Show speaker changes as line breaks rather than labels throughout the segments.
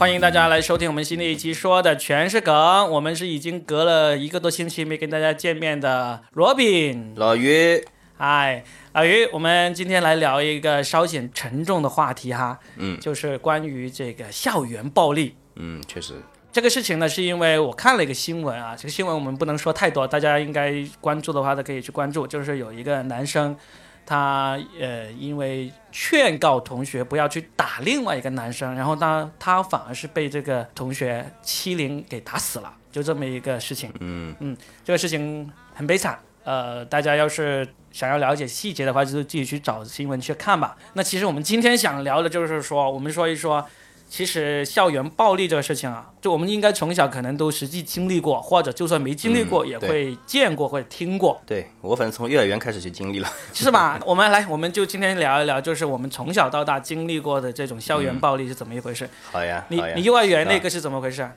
欢迎大家来收听我们新的一期，说的全是梗。我们是已经隔了一个多星期没跟大家见面的罗宾，
老于，
嗨，老于，我们今天来聊一个稍显沉重的话题哈，
嗯
就是关于这个校园暴力。
嗯，确实，
这个事情呢，是因为我看了一个新闻啊，这个新闻我们不能说太多，大家应该关注的话都可以去关注。就是有一个男生，他呃因为劝告同学不要去打另外一个男生，然后他他反而是被这个同学欺凌给打死了，就这么一个事情。
嗯
这个事情很悲惨。呃，大家要是想要了解细节的话，就是自己去找新闻去看吧。那其实我们今天想聊的就是说，我们说一说，其实校园暴力这个事情啊，就我们应该从小可能都实际经历过，或者就算没经历过，
嗯
也会见过或者听过，
对我反正从幼儿园开始就经历了。
是吧？我们来，我们就今天聊一聊，就是我们从小到大经历过的这种校园暴力是怎么一回事。
好呀，
你
呀
你。幼儿园那
啊
个是怎么回事？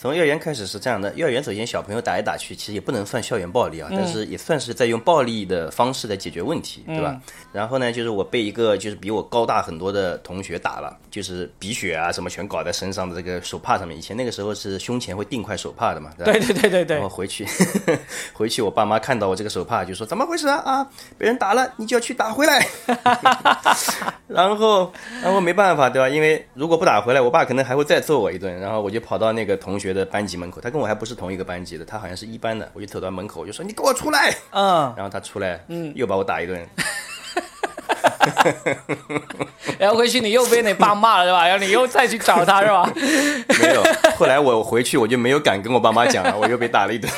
从幼儿园开始是这样的，幼儿园首先小朋友打来打去，其实也不能算校园暴力啊，
嗯
但是也算是在用暴力的方式来解决问题，对吧？
嗯
然后呢，就是我被一个就是比我高大很多的同学打了，就是鼻血啊什么全搞在身上的这个手帕上面。以前那个时候是胸前会钉块手帕的嘛，对吧？
对对对对对
然后，回去，回去我爸妈看到我这个手帕就说怎么回事啊啊，被人打了，你就要去打回来。然后，然后没办法，对吧？因为如果不打回来，我爸可能还会再揍我一顿。然后我就跑到那个同学的班级门口，他跟我还不是同一个班级的，他好像是一班的。我就走到门口，我就说你给我出来。
嗯，
然后他出来，嗯，又把我打一顿。
然 后回去你又被你爸骂了是吧？然后你又再去找他是吧？
没有，后来我回去我就没有敢跟我爸妈讲了，我又被打了一顿，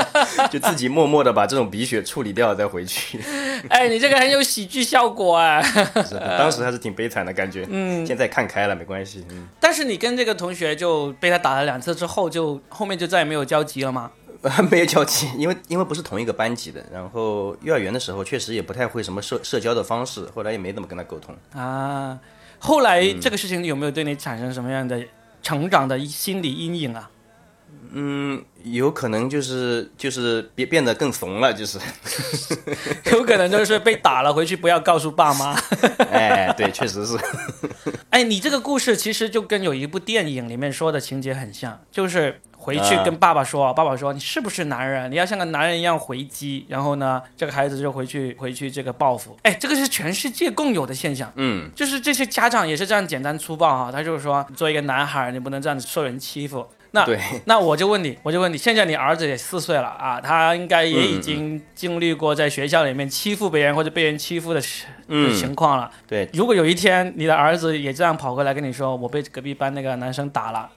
就自己默默的把这种鼻血处理掉再回去。
哎，你这个很有喜剧效果啊。
是当时还是挺悲惨的感觉，嗯，现在看开了，没关系，嗯。
但是你跟这个同学就被他打了两次之后，就后面就再也没有交集了吗？
没有交集，因为因为不是同一个班级的，然后幼儿园的时候确实也不太会什么社社交的方式，后来也没怎么跟他沟通。
啊，后来这个事情有没有对你产生什么样的成长的心理阴影啊？
嗯，有可能就是就是变变得更怂了，就是，
有可能就是被打了，回去不要告诉爸妈。
哎，对，确实是，
哎，你这个故事其实就跟有一部电影里面说的情节很像，就是回去
啊
跟爸爸说，爸爸说你是不是男人？你要像个男人一样回击，然后呢，这个孩子就回去回去这个报复。哎，这个是全世界共有的现象。
嗯，
就是这些家长也是这样简单粗暴哈、他就是说，作为一个男孩儿，你不能这样子受人欺负。那
对，
那我就问你，我就问你，现在你儿子也四岁了啊，他应该也已经经历过在学校里面欺负别人或者被人欺负的事的
嗯，
情况了。
对，
如果有一天你的儿子也这样跑过来跟你说，我被隔壁班那个男生打了，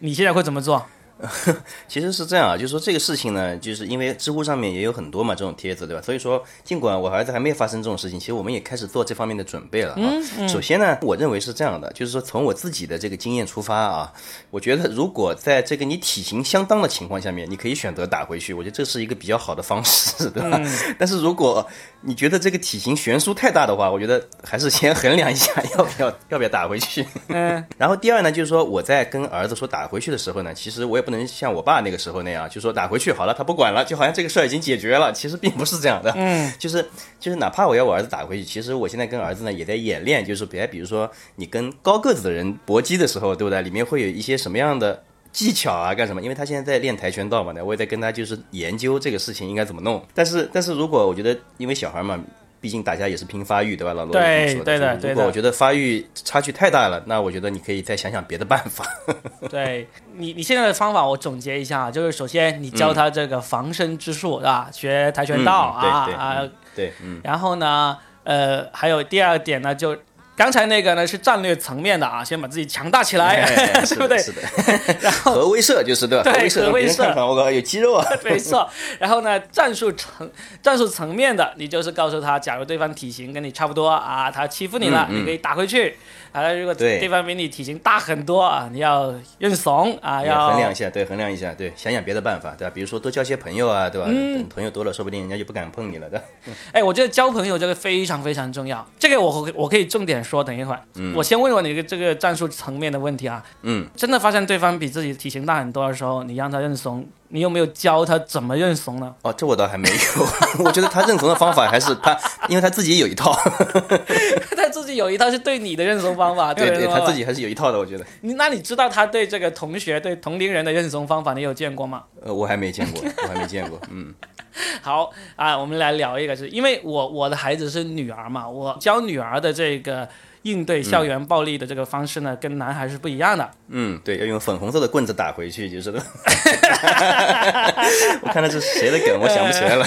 你现在会怎么做？
其实是这样啊，就是说这个事情呢，就是因为知乎上面也有很多嘛这种帖子，对吧？所以说，尽管我儿子还没有发生这种事情，其实我们也开始做这方面的准备了啊。首先呢，我认为是这样的，就是说从我自己的这个经验出发啊，我觉得如果在这个你体型相当的情况下面，你可以选择打回去，我觉得这是一个比较好的方式，对吧？但是如果你觉得这个体型悬殊太大的话，我觉得还是先衡量一下要不要要不要打回去。
嗯，
然后第二呢，就是说我在跟儿子说打回去的时候呢，其实我也不能像我爸那个时候那样，就说打回去好了，他不管了，就好像这个事儿已经解决了。其实并不是这样的，嗯，就是就是哪怕我要我儿子打回去，其实我现在跟儿子呢也在演练，就是别比如说你跟高个子的人搏击的时候，对不对？里面会有一些什么样的。技巧啊，干什么？因为他现在在练跆拳道嘛，那，我也在跟他就是研究这个事情应该怎么弄。但是，但是如果我觉得，因为小孩嘛，毕竟大家也是拼发育，对吧？老罗
对对的对的
如果我觉得发育差距太大了，那我觉得你可以再想想别的办法。
对你你现在的方法我总结一下，就是首先你教他这个防身之术，是吧？学跆拳道、啊啊，
嗯对，嗯，
然后呢，呃，还有第二点呢，就刚才那个呢是战略层面的啊，先把自己强大起来，
哎
对不对？
是的，然后。核威慑就是对吧？
对
核威慑，我靠有肌肉啊。
没错，然后呢，战术层战术层面的，你就是告诉他，假如对方体型跟你差不多啊，他欺负你了，
嗯嗯
你可以打回去。啊，如果
对
对方比你体型大很多啊，你要认怂啊，要
衡量一下，对，衡量一下，对，想想别的办法，对吧？比如说多交些朋友啊，对吧？
嗯
等朋友多了，说不定人家就不敢碰你了的。
哎，我觉得交朋友这个非常非常重要，这个我我可以重点说，等一会儿。我先问问你一个这个战术层面的问题啊。
嗯，
真的发现对方比自己体型大很多的时候，你让他认怂，你有没有教他怎么认怂呢？
哦，这我倒还没有。我觉得他认怂的方法还是他，因为他自己有一套。
他自己有一套是对你的认怂方法，
对对，他自己还是有一套的，我觉得。
你那你知道他对这个同学、对同龄人的认怂方法，你有见过吗？
呃，我还没见过，我还没见过。嗯，
好啊，我们来聊一个，是因为我我的孩子是女儿嘛，我教女儿的这个应对校园暴力的这个方式呢，跟男孩是不一样的。
嗯，对，要用粉红色的棍子打回去，就是了。我看到是谁的梗，我想不起来了。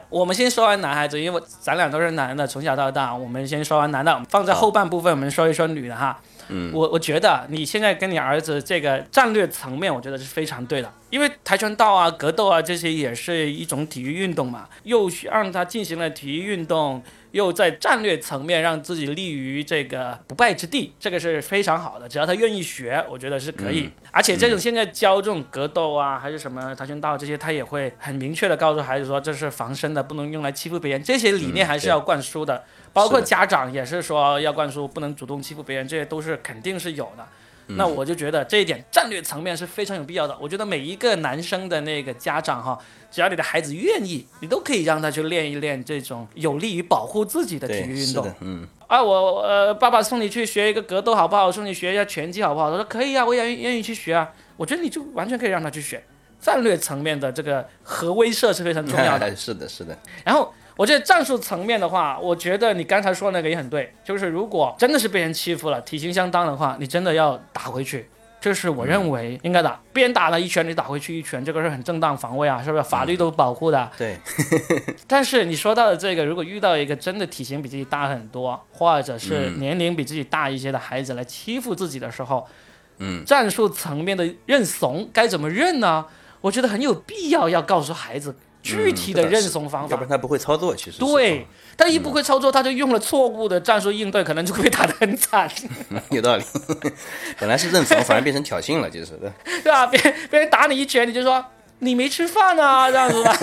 我们先说完男孩子，因为咱俩都是男的，从小到大，我们先说完男的，放在后半部分我们说一说女的哈。嗯，我我觉得你现在跟你儿子这个战略层面，我觉得是非常对的，因为跆拳道啊、格斗啊这些也是一种体育运动嘛，又让他进行了体育运动。又在战略层面让自己立于这个不败之地，这个是非常好的。只要他愿意学，我觉得是可以。而且这种现在教这种格斗啊，还是什么跆拳道这些，他也会很明确的告诉孩子说，这是防身的，不能用来欺负别人。这些理念还是要灌输的。包括家长也是说要灌输，不能主动欺负别人，这些都是肯定是有的。那我就觉得这一点战略层面是非常有必要的。我觉得每一个男生的那个家长哈，只要你的孩子愿意，你都可以让他去练一练这种有利于保护自己的体育运动。
嗯。
啊，我呃，爸爸送你去学一个格斗好不好？送你学一下拳击好不好？他说可以啊，我也愿意去学啊。我觉得你就完全可以让他去学。战略层面的这个核威慑是非常重要的。
是的，是的。
然后。我觉得战术层面的话，我觉得你刚才说那个也很对，就是如果真的是被人欺负了，体型相当的话，你真的要打回去，这是我认为应该打。别人打了一拳，你打回去一拳，这个是很正当防卫啊，是不是？法律都保护的。
对。
但是你说到的这个，如果遇到一个真的体型比自己大很多，或者是年龄比自己大一些的孩子来欺负自己的时候，
嗯，
战术层面的认怂该怎么认呢？我觉得很有必要要告诉孩子。具体的认怂方法，
要不然他不会操作。其实
对，他一不会操作，他就用了错误的战术应对，可能就会被打得很惨。
有道理，本来是认怂，反而变成挑衅了，就是
对。对吧？别别人打你一拳，你就说你没吃饭啊，这样子吧。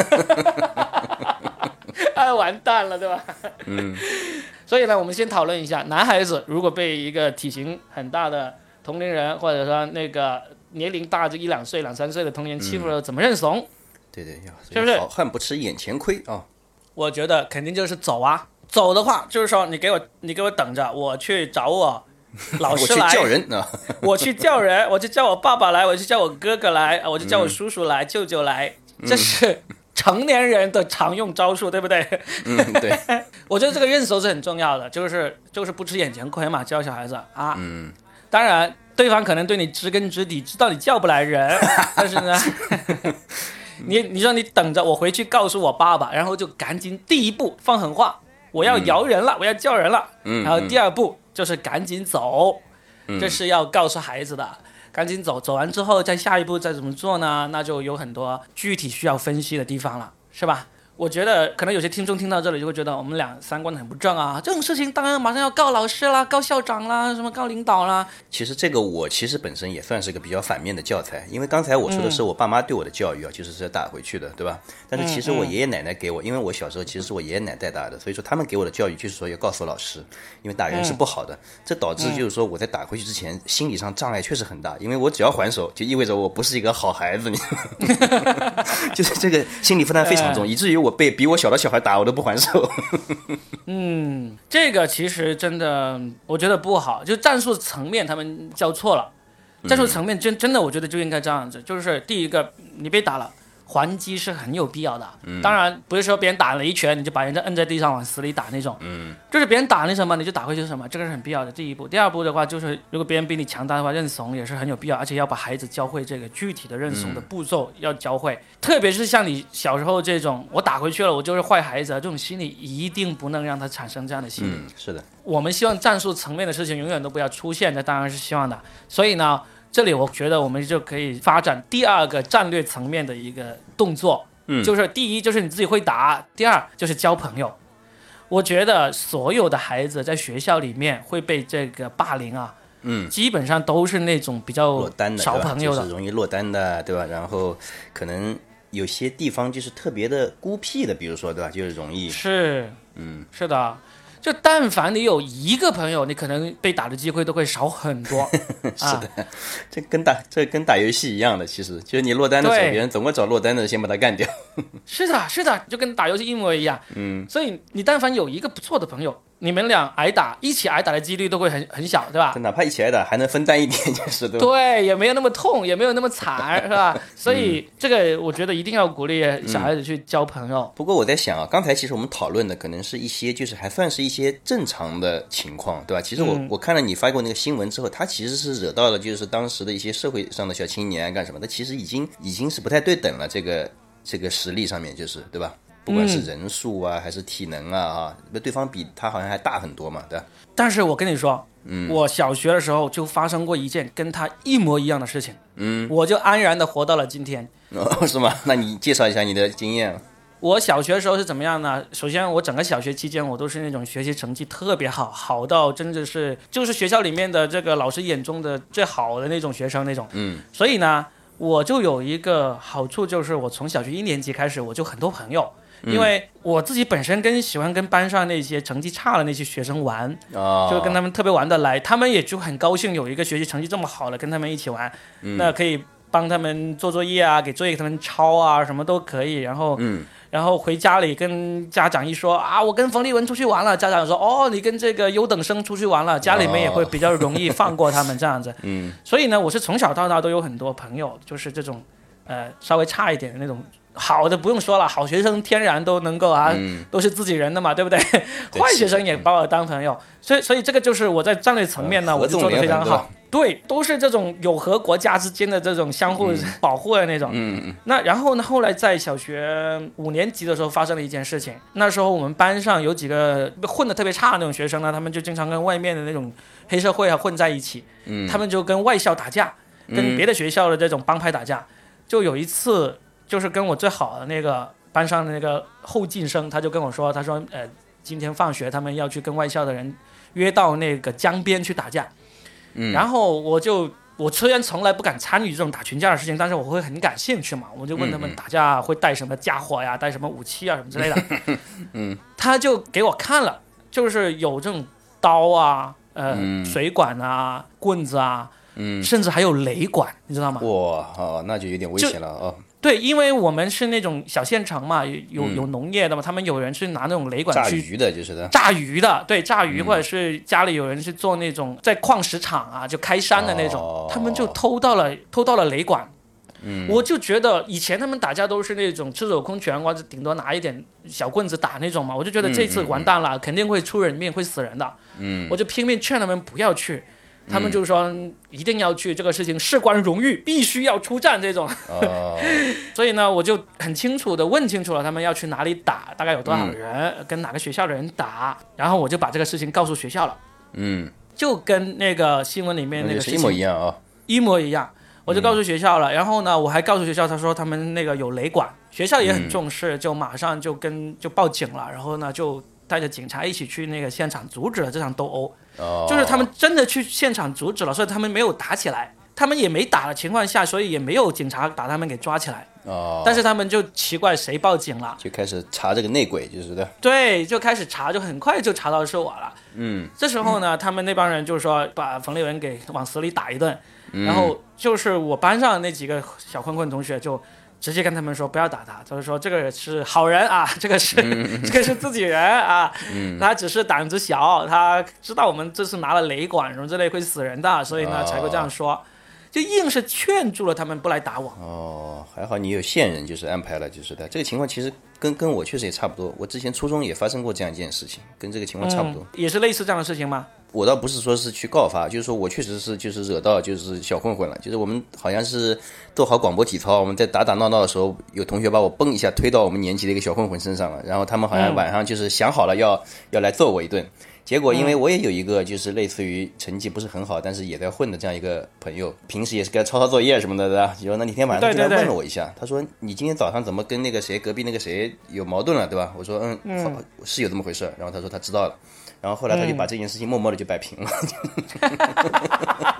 哎，完蛋了，对吧？
嗯。
所以呢，我们先讨论一下，男孩子如果被一个体型很大的同龄人，或者说那个年龄大就一两岁、两三岁的同龄人欺负了，怎么认怂？
对对，
是不是
好汉不吃眼前亏啊？
我觉得肯定就是走啊，走的话就是说你给我你给我等着，我去找我老师 来，
我去叫人啊，
我去叫人，我去叫我爸爸来，我去叫我哥哥来，我就叫我叔叔来，舅舅来，这是成年人的常用招数，对不对？
嗯，对。
我觉得这个认怂是很重要的，就是就是不吃眼前亏嘛，教小孩子啊。
嗯。
当然，对方可能对你知根知底，知道你叫不来人，但是呢。你你说你等着我回去告诉我爸爸，然后就赶紧第一步放狠话，我要摇人了，我要叫人了。
嗯。
然后第二步就是赶紧走，这是要告诉孩子的，赶紧走。走完之后，再下一步再怎么做呢？那就有很多具体需要分析的地方了，是吧？我觉得可能有些听众听到这里就会觉得我们俩三观很不正啊！这种事情当然马上要告老师啦，告校长啦，什么告领导啦。
其实这个我其实本身也算是个比较反面的教材，因为刚才我说的是我爸妈对我的教育啊，就是是打回去的，对吧？但是其实我爷爷奶奶给我，因为我小时候其实是我爷爷奶奶带大的，所以说他们给我的教育就是说要告诉老师，因为打人是不好的。这导致就是说我在打回去之前心理上障碍确实很大，因为我只要还手就意味着我不是一个好孩子，你 就是这个心理负担非常重，以至于我被比我小的小。孩打我都不还手，
嗯，这个其实真的我觉得不好，就战术层面他们教错了，战术层面真真的我觉得就应该这样子，就是第一个你被打了。还击是很有必要的，当然不是说别人打了一拳你就把人家摁在地上往死里打那种，就是别人打你什么你就打回去什么，这个是很必要的第一步。第二步的话就是如果别人比你强大的话，认怂也是很有必要，而且要把孩子教会这个具体的认怂的步骤要教会，特别是像你小时候这种我打回去了我就是坏孩子这种心理一定不能让他产生这样的心理。
是的，
我们希望战术层面的事情永远都不要出现，这当然是希望的。所以呢。这里我觉得我们就可以发展第二个战略层面的一个动作，
嗯，
就是第一就是你自己会打，第二就是交朋友。我觉得所有的孩子在学校里面会被这个霸凌啊，
嗯，
基本上都是那种比较少朋友的，
容易落单的，对吧？然后可能有些地方就是特别的孤僻的，比如说，对吧？就是容易
是，
嗯，
是的。就但凡你有一个朋友，你可能被打的机会都会少很多。
是的，这跟打这跟打游戏一样的，其实就是你落单的时候，别人总会找落单的先把他干掉。
是的，是的，就跟打游戏一模一样。
嗯，
所以你但凡有一个不错的朋友，你们俩挨打，一起挨打的几率都会很很小，对吧？
哪怕一起挨打，还能分担一点，就是对吧？
对，也没有那么痛，也没有那么惨，是吧？所以这个我觉得一定要鼓励小孩子去交朋友。
不过我在想啊，刚才其实我们讨论的可能是一些，就是还算是一些正常的情况，对吧？其实我我看了你发过那个新闻之后，他其实是惹到了就是当时的一些社会上的小青年干什么？他其实已经已经是不太对等了，这个这个实力上面就是对吧？不管是人数啊，还是体能啊，啊，那对方比他好像还大很多嘛，对吧？
但是我跟你说，嗯，我小学的时候就发生过一件跟他一模一样的事情，嗯，我就安然的活到了今天，
哦，是吗？那你介绍一下你的经验。
我小学的时候是怎么样呢？首先，我整个小学期间，我都是那种学习成绩特别好，好到真的是就是学校里面的这个老师眼中的最好的那种学生那种，嗯，所以呢，我就有一个好处，就是我从小学一年级开始，我就很多朋友。因为我自己本身跟喜欢跟班上那些成绩差的那些学生玩，就跟他们特别玩得来，他们也就很高兴有一个学习成绩这么好的跟他们一起玩，那可以帮他们做作业啊，给作业给他们抄啊，什么都可以。然后，然后回家里跟家长一说啊，我跟冯立文出去玩了，家长说哦，你跟这个优等生出去玩了，家里面也会比较容易放过他们这样子。嗯，所以呢，我是从小到大都有很多朋友，就是这种，呃，稍微差一点的那种。好的不用说了，好学生天然都能够啊，都是自己人的嘛，对不对？坏学生也把我当朋友，所以所以这个就是我在战略层面呢，我就做的非常好。对，都是这种有和国家之间的这种相互保护的那种。嗯嗯。那然后呢？后来在小学五年级的时候发生了一件事情，那时候我们班上有几个混的特别差的那种学生呢，他们就经常跟外面的那种黑社会啊混在一起。嗯。他们就跟外校打架，跟别的学校的这种帮派打架。就有一次。就是跟我最好的那个班上的那个后进生，他就跟我说，他说，呃，今天放学他们要去跟外校的人约到那个江边去打架，嗯，然后我就我虽然从来不敢参与这种打群架的事情，但是我会很感兴趣嘛，我就问他们打架会带什么家伙呀，带什么武器啊什么之类的，嗯，他就给我看了，就是有这种刀啊，呃，水管啊，棍子啊，嗯，甚至还有雷管，你知道吗？
哇，哦，那就有点危险了哦。
对，因为我们是那种小县城嘛，有有农业的嘛，他们有人是拿那种雷管
去炸鱼的，就是的。
炸鱼的，对，炸鱼或者是家里有人是做那种在矿石厂啊，就开山的那种，他们就偷到了偷到了雷管。嗯，我就觉得以前他们打架都是那种赤手空拳或者顶多拿一点小棍子打那种嘛，我就觉得这次完蛋了，肯定会出人命，会死人的。嗯，我就拼命劝他们不要去。他们就说一定要去这个事情事关荣誉，必须要出战这种。所以呢，我就很清楚的问清楚了他们要去哪里打，大概有多少人，跟哪个学校的人打，然后我就把这个事情告诉学校了。嗯，就跟那个新闻里面那个
一模一样啊，
一模一样。我就告诉学校了，然后呢，我还告诉学校，他说他们那个有雷管，学校也很重视，就马上就跟就报警了，然后呢就带着警察一起去那个现场阻止了这场斗殴。就是他们真的去现场阻止了，所以他们没有打起来，他们也没打的情况下，所以也没有警察把他们给抓起来。哦，但是他们就奇怪谁报警了，
就开始查这个内鬼，就是的。
对，就开始查，就很快就查到是我了。嗯，这时候呢，他们那帮人就是说把冯立文给往死里打一顿，然后就是我班上那几个小混混同学就。直接跟他们说不要打他，就是说这个是好人啊，这个是这个是自己人啊，他只是胆子小，他知道我们这次拿了雷管什么之类会死人的，所以呢才会这样说，就硬是劝住了他们不来打我。
哦，还好你有线人，就是安排了，就是的。这个情况其实跟跟我确实也差不多，我之前初中也发生过这样一件事情，跟这个情况差不多。
也是类似这样的事情吗？
我倒不是说是去告发，就是说我确实是就是惹到就是小混混了，就是我们好像是做好广播体操，我们在打打闹闹的时候，有同学把我嘣一下推到我们年级的一个小混混身上了，然后他们好像晚上就是想好了要要来揍我一顿，结果因为我也有一个就是类似于成绩不是很好，但是也在混的这样一个朋友，平时也是给他抄抄作业什么的，对吧？然后那天晚上就来问了我一下，他说你今天早上怎么跟那个谁隔壁那个谁有矛盾了，对吧？我说嗯，是有这么回事，然后他说他知道了。然后后来他就把这件事情默默的就摆平了。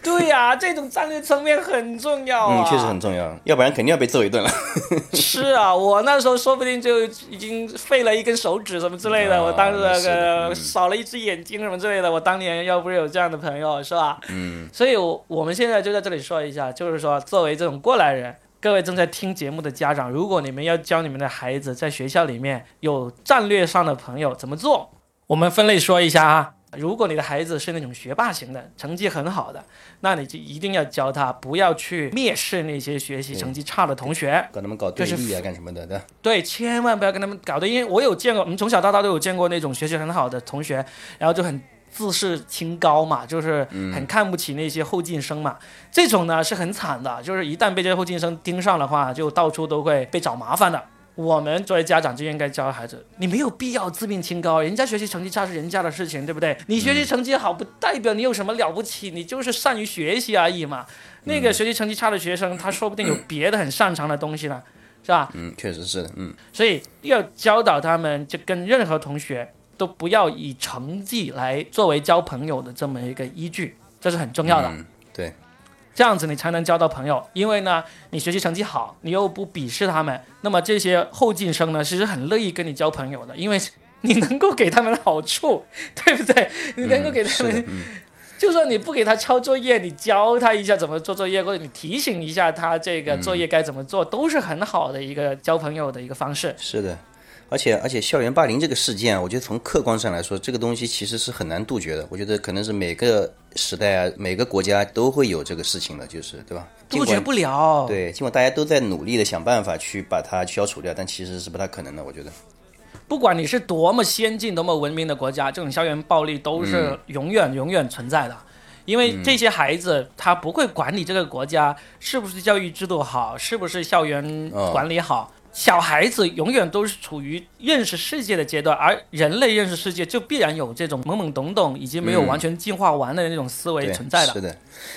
对呀，这种战略层面很重要
啊。嗯，确实很重要，要不然肯定要被揍一顿了。
是啊，我那时候说不定就已经废了一根手指什么之类的，我当时那个少了一只眼睛什么之类的。我当年要不是有这样的朋友，是吧？嗯。所以，我我们现在就在这里说一下，就是说，作为这种过来人，各位正在听节目的家长，如果你们要教你们的孩子在学校里面有战略上的朋友怎么做？我们分类说一下啊。如果你的孩子是那种学霸型的，成绩很好的，那你就一定要教他不要去蔑视那些学习成绩差的同学，
搞他们搞对立啊，干什么的？对
对，千万不要跟他们搞的，因为我有见过，我们从小到大都有见过那种学习很好的同学，然后就很自视清高嘛，就是很看不起那些后进生嘛。这种呢是很惨的，就是一旦被这些后进生盯上的话，就到处都会被找麻烦的。我们作为家长就应该教孩子，你没有必要自命清高，人家学习成绩差是人家的事情，对不对？你学习成绩好不代表你有什么了不起，你就是善于学习而已嘛。那个学习成绩差的学生，他说不定有别的很擅长的东西呢，是吧？
嗯，确实是的，嗯。
所以要教导他们，就跟任何同学都不要以成绩来作为交朋友的这么一个依据，这是很重要的。
对。
这样子你才能交到朋友，因为呢，你学习成绩好，你又不鄙视他们，那么这些后进生呢，其实很乐意跟你交朋友的，因为你能够给他们好处，对不对？你能够给他们，就算你不给他抄作业，你教他一下怎么做作业，或者你提醒一下他这个作业该怎么做，都是很好的一个交朋友的一个方式。
是的。而且而且，校园霸凌这个事件，我觉得从客观上来说，这个东西其实是很难杜绝的。我觉得可能是每个时代啊，每个国家都会有这个事情的，就是对吧？
杜绝不了。
对，尽管大家都在努力的想办法去把它消除掉，但其实是不太可能的。我觉得，
不管你是多么先进、多么文明的国家，这种校园暴力都是永远永远存在的。因为这些孩子他不会管你这个国家是不是教育制度好，是不是校园管理好。小孩子永远都是处于认识世界的阶段，而人类认识世界就必然有这种懵懵懂懂，以及没有完全进化完的那种思维存在的。
是的，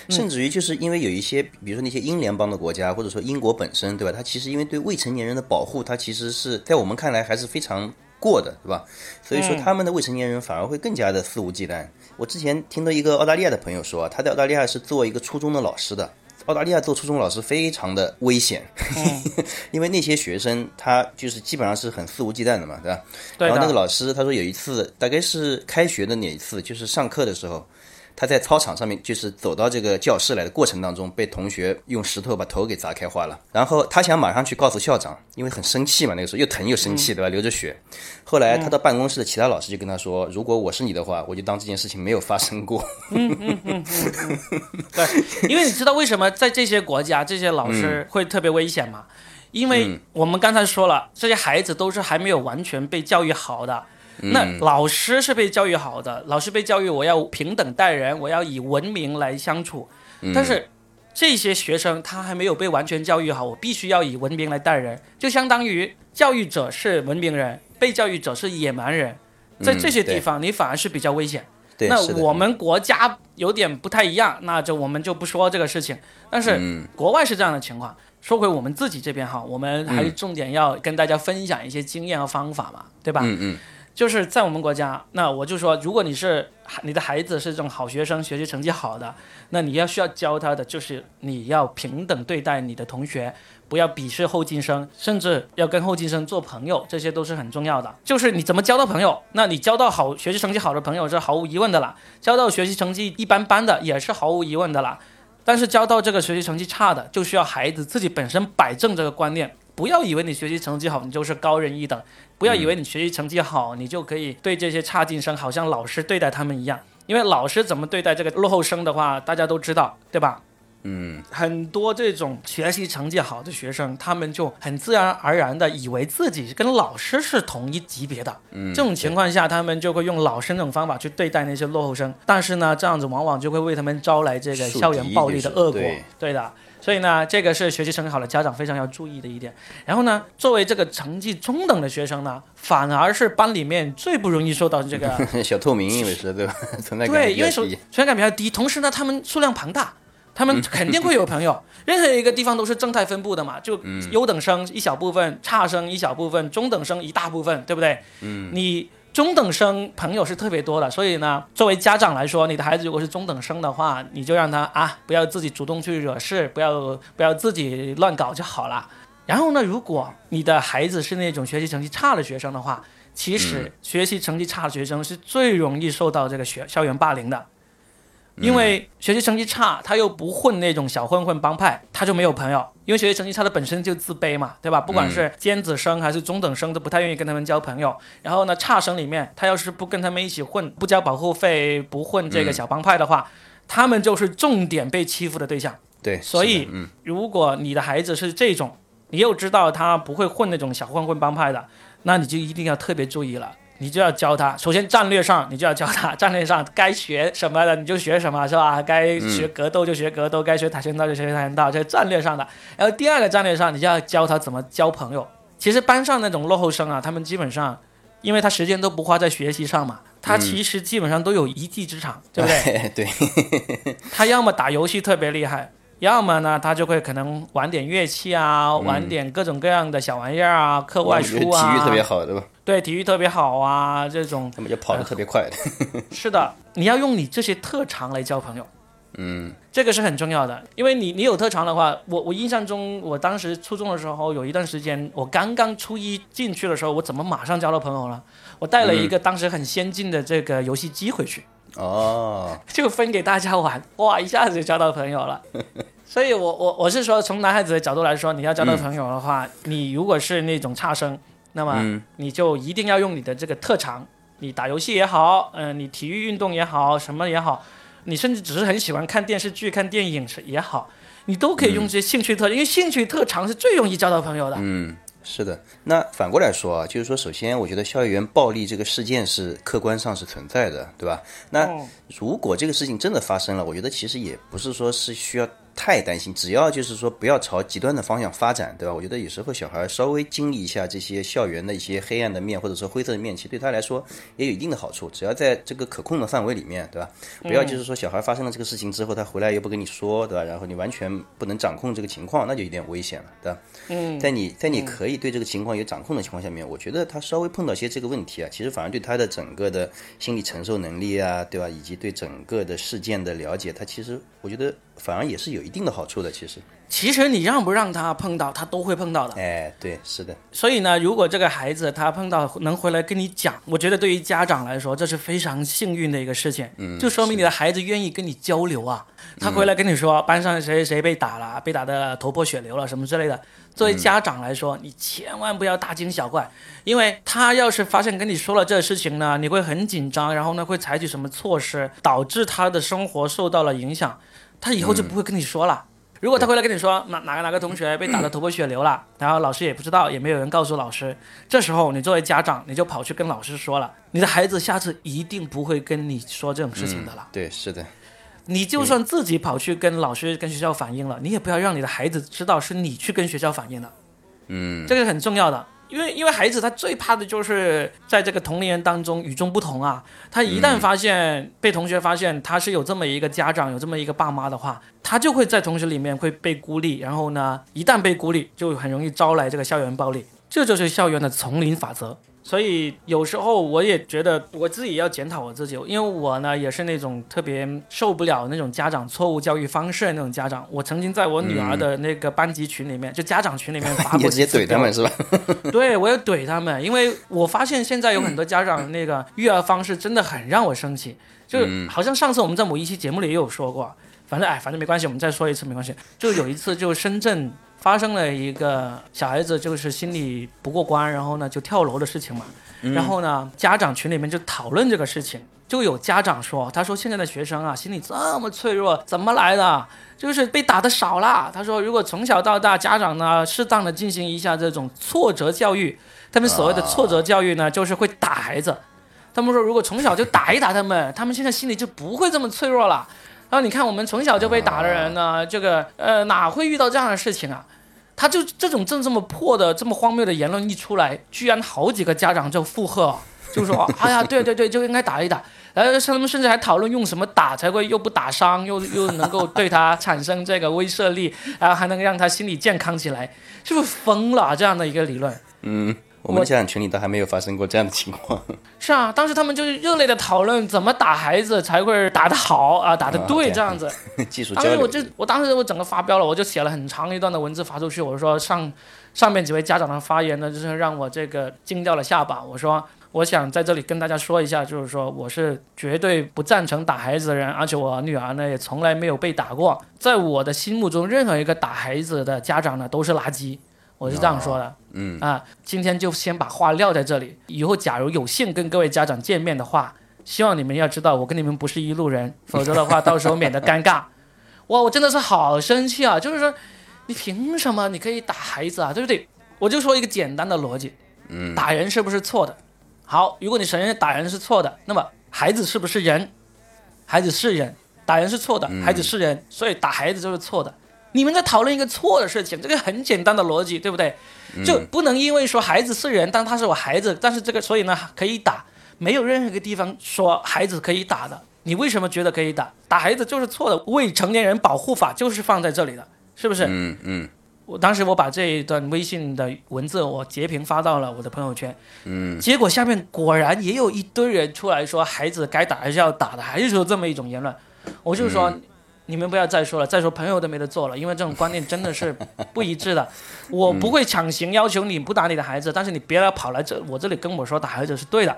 甚至于就是因为有一些，比如说那些英联邦的国家，或者说英国本身，对吧？它其实因为对未成年人的保护，它其实是在我们看来还是非常过的，对吧？所以说他们的未成年人反而会更加的肆无忌惮。我之前听到一个澳大利亚的朋友说，他在澳大利亚是做一个初中的老师的。澳大利亚做初中老师非常的危险，因为那些学生他就是基本上是很肆无忌惮的嘛，对吧？然后那个老师他说有一次，大概是开学的哪一次，就是上课的时候。他在操场上面，就是走到这个教室来的过程当中，被同学用石头把头给砸开花了。然后他想马上去告诉校长，因为很生气嘛，那个时候又疼又生气，对吧？流着血。后来他到办公室的其他老师就跟他说：“如果我是你的话，我就当这件事情没有发生过。”
嗯嗯嗯嗯嗯。对，因为你知道为什么在这些国家这些老师会特别危险吗？因为我们刚才说了，这些孩子都是还没有完全被教育好的。那老师是被教育好的，老师被教育我要平等待人，我要以文明来相处。但是这些学生他还没有被完全教育好，我必须要以文明来待人，就相当于教育者是文明人，被教育者是野蛮人。在这些地方，你反而是比较危险。那我们国家有点不太一样，那就我们就不说这个事情。但是国外是这样的情况。说回我们自己这边哈，我们还是重点要跟大家分享一些经验和方法嘛，对吧？
嗯嗯。
就是在我们国家，那我就说，如果你是你的孩子是这种好学生，学习成绩好的，那你要需要教他的就是你要平等对待你的同学，不要鄙视后进生，甚至要跟后进生做朋友，这些都是很重要的。就是你怎么交到朋友，那你交到好学习成绩好的朋友是毫无疑问的啦，交到学习成绩一般般的也是毫无疑问的啦。但是交到这个学习成绩差的，就需要孩子自己本身摆正这个观念。不要以为你学习成绩好，你就是高人一等；不要以为你学习成绩好，你就可以对这些差劲生好像老师对待他们一样。因为老师怎么对待这个落后生的话，大家都知道，对吧？
嗯，
很多这种学习成绩好的学生，他们就很自然而然的以为自己跟老师是同一级别的。
嗯，
这种情况下，他们就会用老师那种方法去对待那些落后生。但是呢，这样子往往就会为他们招来这个校园暴力的恶果。对的。所以呢，这个是学习成绩好的家长非常要注意的一点。然后呢，作为这个成绩中等的学生呢，反而是班里面最不容易受到这个
小透明，因为是对吧？存在
感对，因为存在感比较低。同时呢，他们数量庞大，他们肯定会有朋友。任何一个地方都是正态分布的嘛，就优等生一小部分，差生一小部分，中等生一大部分，对不对？
嗯，
你。中等生朋友是特别多的，所以呢，作为家长来说，你的孩子如果是中等生的话，你就让他啊，不要自己主动去惹事，不要不要自己乱搞就好了。然后呢，如果你的孩子是那种学习成绩差的学生的话，其实学习成绩差的学生是最容易受到这个学校园霸凌的。因为学习成绩差，他又不混那种小混混帮派，他就没有朋友。因为学习成绩差的本身就自卑嘛，对吧？不管是尖子生还是中等生，都不太愿意跟他们交朋友。然后呢，差生里面，他要是不跟他们一起混，不交保护费，不混这个小帮派的话，他们就是重点被欺负的对象。
对，
所以，如果你的孩子是这种，你又知道他不会混那种小混混帮派的，那你就一定要特别注意了。你就要教他，首先战略上你就要教他，战略上该学什么的你就学什么，是吧？该学格斗就学格斗，该学跆拳道就学跆拳道，这是战略上的。然后第二个战略上，你就要教他怎么交朋友。其实班上那种落后生啊，他们基本上，因为他时间都不花在学习上嘛，他其实基本上都有一技之长，对不对？
对。
他要么打游戏特别厉害。要么呢，他就会可能玩点乐器啊，玩点各种各样的小玩意儿啊，课外书
啊。体育特别好，对吧？
对，体育特别好啊，这种。
他们就跑得特别快。
是的，你要用你这些特长来交朋友。
嗯，
这个是很重要的，因为你你有特长的话，我我印象中，我当时初中的时候有一段时间，我刚刚初一进去的时候，我怎么马上交到朋友了？我带了一个当时很先进的这个游戏机回去。
哦。
就分给大家玩，哇，一下子就交到朋友了。所以，我我我是说，从男孩子的角度来说，你要交到朋友的话，你如果是那种差生，那么你就一定要用你的这个特长，你打游戏也好，嗯，你体育运动也好，什么也好，你甚至只是很喜欢看电视剧、看电影是也好，你都可以用这些兴趣特，因为兴趣特长是最容易交到朋友的。
嗯。是的，那反过来说啊，就是说，首先，我觉得校园暴力这个事件是客观上是存在的，对吧？那如果这个事情真的发生了，我觉得其实也不是说是需要。太担心，只要就是说不要朝极端的方向发展，对吧？我觉得有时候小孩稍微经历一下这些校园的一些黑暗的面，或者说灰色的面，其实对他来说也有一定的好处。只要在这个可控的范围里面，对吧？不要就是说小孩发生了这个事情之后，他回来又不跟你说，对吧？然后你完全不能掌控这个情况，那就有点危险了，对吧？
嗯，
在你在你可以对这个情况有掌控的情况下面，我觉得他稍微碰到些这个问题啊，其实反而对他的整个的心理承受能力啊，对吧？以及对整个的事件的了解，他其实我觉得。反而也是有一定的好处的，其实。
其实你让不让他碰到，他都会碰到的。
哎，对，是的。
所以呢，如果这个孩子他碰到能回来跟你讲，我觉得对于家长来说，这是非常幸运的一个事情。
嗯。
就说明你的孩子愿意跟你交流啊。他回来跟你说，班上谁谁谁被打了，被打的头破血流了，什么之类的。作为家长来说，你千万不要大惊小怪，因为他要是发现跟你说了这事情呢，你会很紧张，然后呢会采取什么措施，导致他的生活受到了影响。他以后就不会跟你说了。如果他回来跟你说哪哪个哪个同学 被打得头破血流了，然后老师也不知道，也没有人告诉老师，这时候你作为家长，你就跑去跟老师说了，你的孩子下次一定不会跟你说这种事情的了。
对，是的。
你就算自己跑去跟老师、跟学校反映了，你也不要让你的孩子知道是你去跟学校反映的。
嗯，
这个很重要的。因为因为孩子他最怕的就是在这个同龄人当中与众不同啊，他一旦发现被同学发现他是有这么一个家长有这么一个爸妈的话，他就会在同学里面会被孤立，然后呢，一旦被孤立，就很容易招来这个校园暴力，这就是校园的丛林法则。所以有时候我也觉得我自己要检讨我自己，因为我呢也是那种特别受不了那种家长错误教育方式的那种家长。我曾经在我女儿的那个班级群里面，就家长群里面 发过，
直接怼他们是吧？
对，我也怼他们，因为我发现现在有很多家长那个育儿方式真的很让我生气，就好像上次我们在某一期节目里也有说过，反正哎，反正没关系，我们再说一次没关系。就有一次，就深圳。发生了一个小孩子就是心理不过关，然后呢就跳楼的事情嘛。然后呢家长群里面就讨论这个事情，就有家长说，他说现在的学生啊心理这么脆弱，怎么来的？就是被打的少了。他说如果从小到大家长呢适当的进行一下这种挫折教育，他们所谓的挫折教育呢就是会打孩子。他们说如果从小就打一打他们，他们现在心里就不会这么脆弱了。然后你看我们从小就被打的人呢，这个呃哪会遇到这样的事情啊？他就这种正这么破的、这么荒谬的言论一出来，居然好几个家长就附和，就说：“哎呀，对对对，就应该打一打。”然后他们甚至还讨论用什么打才会又不打伤，又又能够对他产生这个威慑力，然后还能让他心理健康起来，是不是疯了？这样的一个理论？
嗯。我们家长群里都还没有发生过这样的情况。
是啊，当时他们就是热烈的讨论怎么打孩子才会打得好啊，打得对这样子。当时我就，我当时我整个发飙了，我就写了很长一段的文字发出去，我说上上面几位家长的发言呢，就是让我这个惊掉了下巴。我说我想在这里跟大家说一下，就是说我是绝对不赞成打孩子的人，而且我女儿呢也从来没有被打过。在我的心目中，任何一个打孩子的家长呢都是垃圾，我是这样说的。
嗯
啊，今天就先把话撂在这里。以后假如有幸跟各位家长见面的话，希望你们要知道我跟你们不是一路人，否则的话到时候免得尴尬。哇，我真的是好生气啊！就是说，你凭什么你可以打孩子啊？对不对？我就说一个简单的逻辑，
嗯
打人是不是错的？好，如果你承认打人是错的，那么孩子是不是人？孩子是人，打人是错的，孩子是人，所以打孩子就是错的。你们在讨论一个错的事情，这个很简单的逻辑，对不对？就不能因为说孩子是人，但他是我孩子，但是这个所以呢可以打，没有任何一个地方说孩子可以打的。你为什么觉得可以打？打孩子就是错的，未成年人保护法就是放在这里的，是不是？
嗯嗯
我当时我把这一段微信的文字我截屏发到了我的朋友圈，
嗯
结果下面果然也有一堆人出来说孩子该打还是要打的，还是说这么一种言论。我就说、你们不要再说了，再说朋友都没得做了，因为这种观念真的是 不一致的。我不会强行要求你不打你的孩子，但是你别来跑来这我这里跟我说打孩子是对的。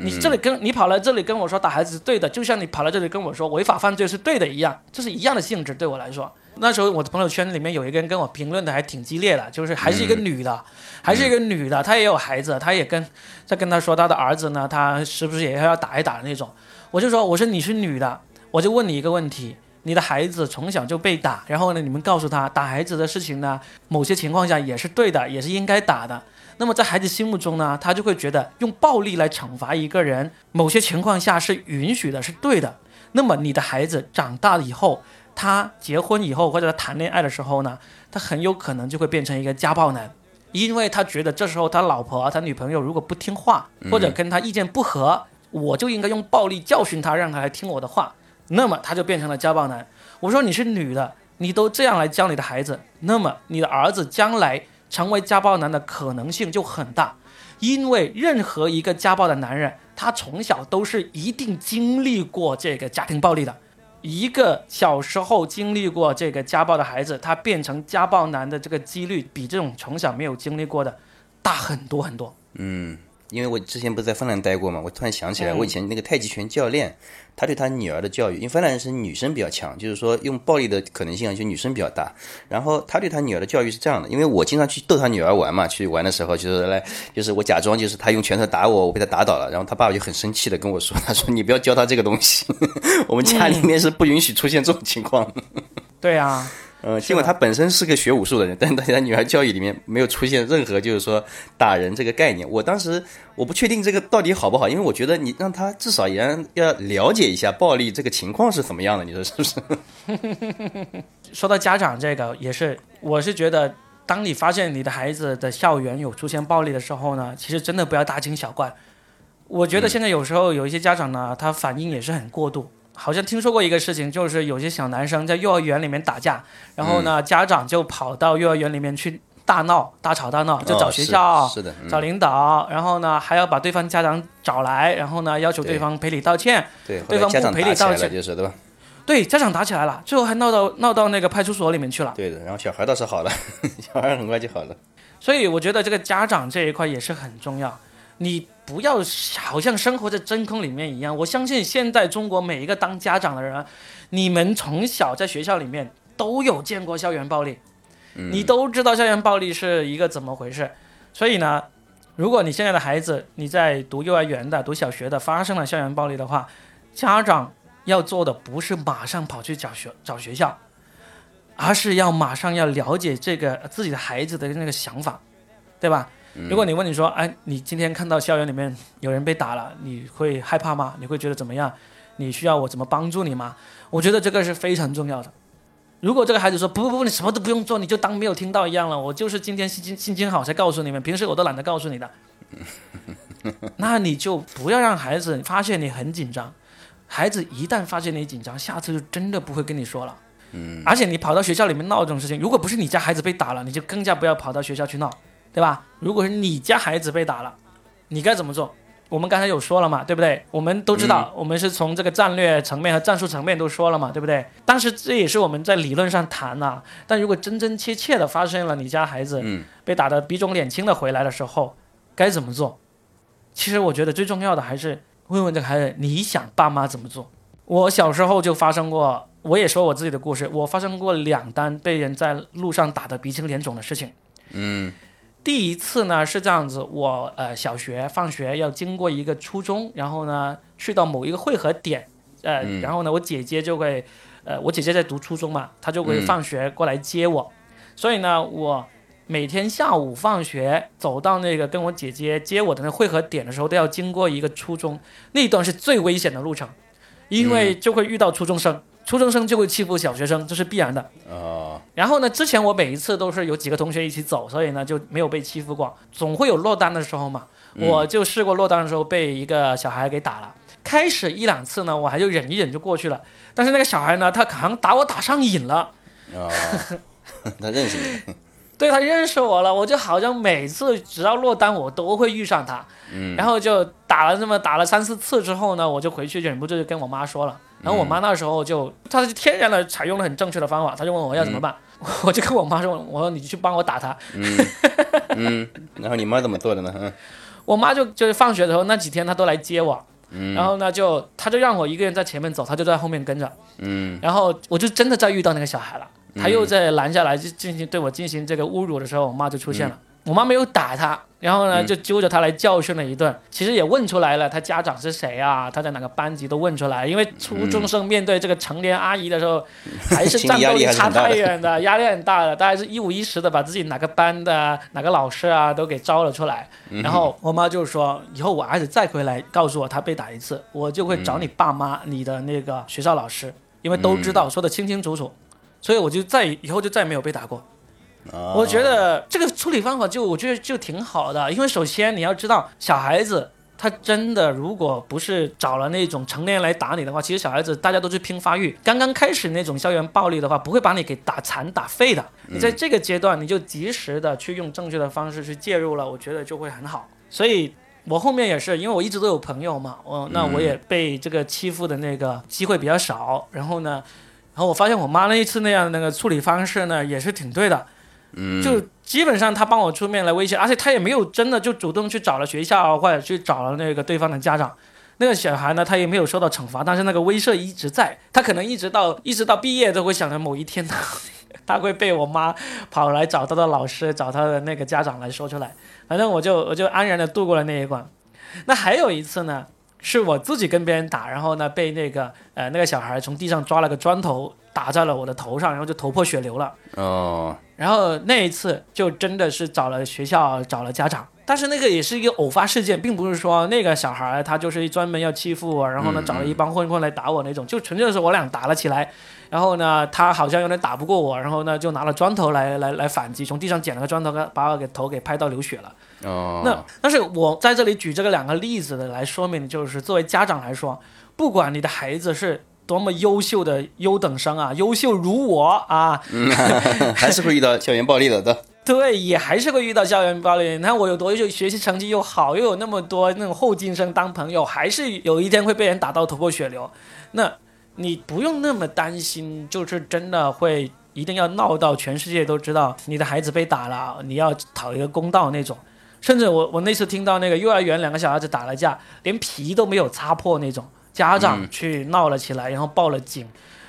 你这里跟你跑来这里跟我说打孩子是对的，就像你跑来这里跟我说违法犯罪是对的一样，这是一样的性质对我来说。那时候我的朋友圈里面有一个人跟我评论的还挺激烈的，就是还是一个女的，还是一个女的，她也有孩子，她也跟在跟她说她的儿子呢，她是不是也要打一打那种？我就说我说你是女的，我就问你一个问题。你的孩子从小就被打，然后呢，你们告诉他打孩子的事情呢，某些情况下也是对的，也是应该打的。那么在孩子心目中呢，他就会觉得用暴力来惩罚一个人，某些情况下是允许的，是对的。那么你的孩子长大以后，他结婚以后或者他谈恋爱的时候呢，他很有可能就会变成一个家暴男，因为他觉得这时候他老婆、他女朋友如果不听话，或者跟他意见不合，我就应该用暴力教训他，让他来听我的话。那么他就变成了家暴男。我说你是女的，你都这样来教你的孩子，那么你的儿子将来成为家暴男的可能性就很大，因为任何一个家暴的男人，他从小都是一定经历过这个家庭暴力的。一个小时候经历过这个家暴的孩子，他变成家暴男的这个几率，比这种从小没有经历过的大很多很多。
嗯，因为我之前不是在芬兰待过嘛，我突然想起来，我以前那个太极拳教练，他对他女儿的教育，因为芬兰人是女生比较强，就是说用暴力的可能性啊，就女生比较大。然后他对他女儿的教育是这样的，因为我经常去逗他女儿玩嘛，去玩的时候就是来，就是我假装就是他用拳头打我，我被他打倒了，然后他爸爸就很生气的跟我说，他说你不要教他这个东西，我们家里面是不允许出现这种情况的。
对啊，
呃，尽管他本身是个学武术的人，但是在他女儿教育里面没有出现任何就是说打人这个概念。我当时我不确定这个到底好不好，因为我觉得你让他至少也让要了解一下暴力这个情况是怎么样的，你说是不是？
说到家长这个，也是，我是觉得，当你发现你的孩子的校园有出现暴力的时候呢，其实真的不要大惊小怪。我觉得现在有时候有一些家长呢，他反应也是很过度。好像听说过一个事情，就是有些小男生在幼儿园里面打架，然后呢，家长就跑到幼儿园里面去大闹、大吵大闹，就找
哦
学校、
是是的，嗯
找领导，然后呢还要把对方家长找来，然后呢要求对
对
方赔礼道歉。
对，
方不赔礼道歉？
对，
家长打起来了，最后还闹到闹到那个派出所里面去了。
对的，然后小孩倒是好了，小孩很快就好了。
所以我觉得这个家长这一块也是很重要，你不要好像生活在真空里面一样。我相信现在中国每一个当家长的人，你们从小在学校里面都有见过校园暴力，你都知道校园暴力是一个怎么回事。所以呢，如果你现在的孩子你在读幼儿园的、读小学的发生了校园暴力的话，家长要做的不是马上跑去找学找学校，而是要马上要了解这个自己的孩子的那个想法，对吧？如果你问你说，哎，你今天看到校园里面有人被打了，你会害怕吗？你会觉得怎么样？你需要我怎么帮助你吗？我觉得这个是非常重要的。如果这个孩子说不不不，你什么都不用做，你就当没有听到一样了，我就是今天心情心情好才告诉你们，平时我都懒得告诉你的。那你就不要让孩子发现你很紧张，孩子一旦发现你紧张，下次就真的不会跟你说了。嗯，而且你跑到学校里面闹这种事情，如果不是你家孩子被打了，你就更加不要跑到学校去闹，对吧？如果是你家孩子被打了，你该怎么做？我们刚才有说了嘛，对不对？我们都知道，我们是从这个战略层面和战术层面都说了嘛，对不对？但是这也是我们在理论上谈呐、但如果真真切切的发生了你家孩子
嗯
被打得鼻肿脸青的回来的时候，该怎么做？其实我觉得最重要的还是问问这个孩子，你想爸妈怎么做？我小时候就发生过，我也说我自己的故事，我发生过两单被人在路上打得鼻青脸肿的事情。
嗯
第一次呢是这样子，我呃小学放学要经过一个初中，然后呢去到某一个汇合点，呃，
嗯。
然后呢我姐姐就会，呃我姐姐在读初中嘛，她就会
嗯
放学过来接我，所以呢我每天下午放学走到那个跟我姐姐接我的那个汇合点的时候，都要经过一个初中，那一段是最危险的路程，因为就会遇到初中生，初中生就会欺负小学生，这是必然的。
哦
然后呢，之前我每一次都是有几个同学一起走，所以呢就没有被欺负过，总会有落单的时候嘛。我就试过落单的时候被一个小孩给打了，开始一两次呢我还就忍一忍就过去了，但是那个小孩呢他好像打我打上瘾了。
哦，他认识你，
对他认识我了，我就好像每次只要落单，我都会遇上他，
嗯。
然后就打了这么打了三四次之后呢，我就回去忍不住就跟我妈说了，然后我妈那时候就，她就天然的采用了很正确的方法，她就问我要怎么办，我就跟我妈说，我说你去帮我打他，
嗯，然后你妈怎么做的呢？嗯。
我妈就就是放学的时候那几天她都来接我，
嗯。
然后呢就她就让我一个人在前面走，她就在后面跟着，
嗯。
然后我就真的在遇到那个小孩了，他又在拦下来就进行对我进行这个侮辱的时候，我妈就出现了。
嗯
我妈没有打他，然后呢就揪着他来教训了一顿。其实也问出来了，他家长是谁啊？他在哪个班级都问出来。因为初中生面对这个成年阿姨的时候，还是 战斗力差太远的，压力很大的。大概是一五一十的把自己哪个班的哪个老师啊都给招了出来。然后我妈就说，以后我儿子再回来告诉我他被打一次，我就会找你爸妈、你的那个学校老师，因为都知道，说的清清楚楚。所以我就再以后就再也没有被打过。
哦
我觉得这个处理方法就我觉得就挺好的，因为首先你要知道，小孩子他真的如果不是找了那种成年人来打你的话，其实小孩子大家都是拼发育，刚刚开始那种校园暴力的话，不会把你给打残打废的。你在这个阶段，你就及时的去用正确的方式去介入了，我觉得就会很好。所以。我后面也是，因为我一直都有朋友嘛，我那我也被这个欺负的那个机会比较少。然后呢，然后我发现我妈那一次那样的那个处理方式呢，也是挺对的。就基本上他帮我出面来威胁，而且他也没有真的就主动去找了学校或者去找了那个对方的家长。那个小孩呢，他也没有受到惩罚，但是那个威慑一直在，他可能一直到一直到毕业都会想着某一天他 他会被我妈跑来找他的老师，找他的那个家长来说出来。反正我就我就安然的度过了那一关。那还有一次呢，是我自己跟别人打，然后呢被那个呃那个小孩从地上抓了个砖头打在了我的头上，然后就头破血流了。
哦
然后那一次就真的是找了学校，找了家长，但是那个也是一个偶发事件，并不是说那个小孩他就是专门要欺负我，然后呢
嗯
找了一帮混混来打我那种，就纯粹是我俩打了起来，然后呢他好像有点打不过我，然后呢就拿了砖头来来来反击，从地上捡了个砖头，把我给头给拍到流血了。
哦，
那但是我在这里举这个两个例子的来说明，就是作为家长来说，不管你的孩子是多么优秀的优等生啊，优秀如我啊，
还是会遇到校园暴力的的。
对，也还是会遇到校园暴力。你看我有多优秀，学习成绩又好，又有那么多那种后进生当朋友，还是有一天会被人打到头破血流。那你不用那么担心，就是真的会一定要闹到全世界都知道你的孩子被打了，你要讨一个公道那种。甚至我我那次听到那个幼儿园两个小孩子打了架，连皮都没有擦破那种，家长去闹了起来，然后报了警，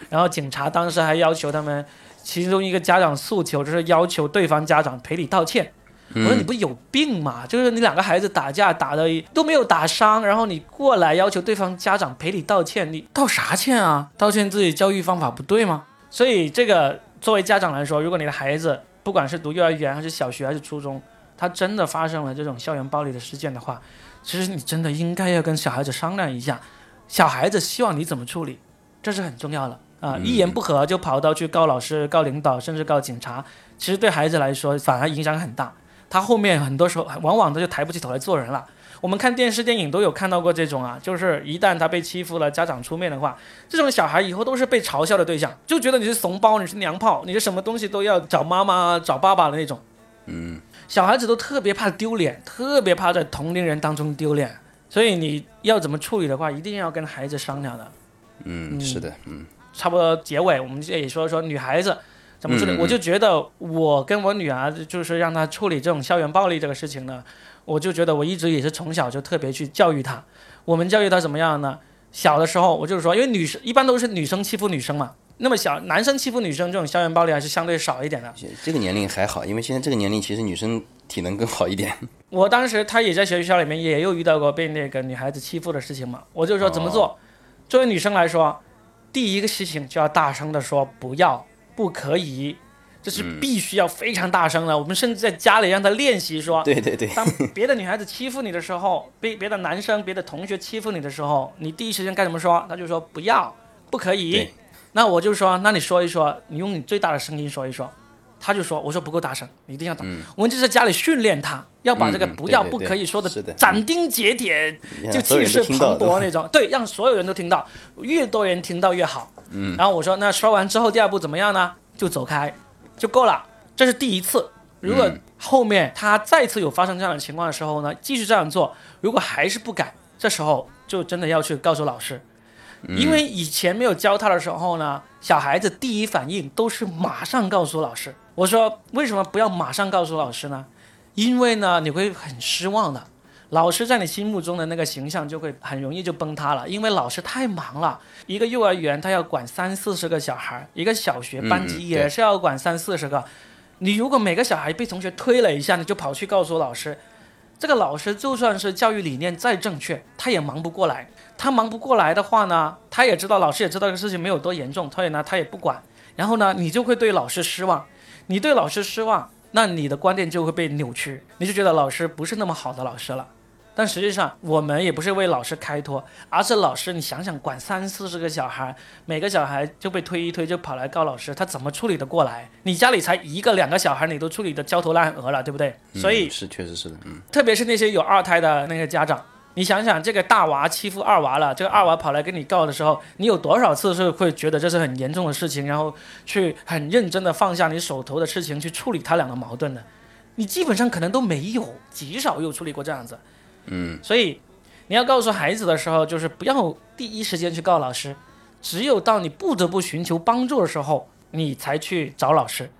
然后警察当时还要求他们，其中一个家长诉求就是要求对方家长赔礼道歉。我说你不有病吗？就是你两个孩子打架打的都没有打伤，然后你过来要求对方家长赔礼道歉，你道啥歉啊？道歉自己教育方法不对吗？所以这个作为家长来说，如果你的孩子不管是读幼儿园还是小学还是初中，他真的发生了这种校园暴力的事件的话，其实你真的应该要跟小孩子商量一下，小孩子希望你怎么处理，这是很重要的啊！一言不合就跑到去告老师、告领导，甚至告警察，其实对孩子来说反而影响很大。他后面很多时候往往他就抬不起头来做人了。我们看电视电影都有看到过这种啊，就是一旦他被欺负了，家长出面的话，这种小孩以后都是被嘲笑的对象，就觉得你是怂包，你是娘炮，你是什么东西都要找妈妈、找爸爸的那种。
嗯，
小孩子都特别怕丢脸，特别怕在同龄人当中丢脸，所以你要怎么处理的话，一定要跟孩子商量的。
嗯，是的，嗯
差不多结尾，我们也说说女孩子怎么处理。
嗯嗯
我就觉得我跟我女儿就是让她处理这种校园暴力这个事情呢，我就觉得我一直也是从小就特别去教育她。我们教育她怎么样呢？小的时候我就是说，因为女生一般都是女生欺负女生嘛，那么小男生欺负女生这种校园暴力还是相对少一点的。
这个年龄还好，因为现在这个年龄其实女生体能更好一点。
我当时他也在学校里面也有遇到过被那个女孩子欺负的事情嘛，我就说怎么做。作为女生来说，第一个事情就要大声的说不要，不可以。这是必须要非常大声的。我们甚至在家里让他练习说：“
对对对，
当 别的女孩子欺负你的时候，被别的男生、别的同学欺负你的时候，你第一时间该怎么说？”他就说：“不要，不可以。”那我就说：“那你说一说，你用你最大的声音说一说。”他就说：“我说不够大声，你一定要大。”我们就在家里训练他，要把这个“不要”“不可以”说的斩钉截铁，就气势磅礴那种。对，让所有人都听到，越多人听到越好。嗯。然后我说：“那说完之后，第二步怎么样呢？就走开。”就够了，这是第一次。如果后面他再次有发生这样的情况的时候呢，继续这样做，如果还是不改，这时候就真的要去告诉老师，因为以前没有教他的时候呢，小孩子第一反应都是马上告诉老师。我说为什么不要马上告诉老师呢？因为呢你会很失望的。老师在你心目中的那个形象就会很容易就崩塌了，因为老师太忙了。一个幼儿园他要管三四十个小孩，一个小学班级也是要管三四十个。你如果每个小孩被同学推了一下，你就跑去告诉老师，这个老师就算是教育理念再正确，他也忙不过来。他忙不过来的话呢，他也知道老师也知道这个事情没有多严重，所以呢他也不管。然后呢，你就会对老师失望。你对老师失望，那你的观点就会被扭曲，你就觉得老师不是那么好的老师了。但实际上，我们也不是为老师开脱，而是老师，你想想，管三四十个小孩，每个小孩就被推一推就跑来告老师，他怎么处理得过来？你家里才一个两个小孩，你都处理得焦头烂额了，对不对？所以
是确实是的，嗯。
特别是那些有二胎的那个家长，你想想，这个大娃欺负二娃了，这个二娃跑来跟你告的时候，你有多少次是会觉得这是很严重的事情，然后去很认真的放下你手头的事情去处理他俩的矛盾的？你基本上可能都没有，极少有处理过这样子。
嗯，
所以你要告诉孩子的时候，就是不要第一时间去告老师，只有到你不得不寻求帮助的时候，你才去找老师。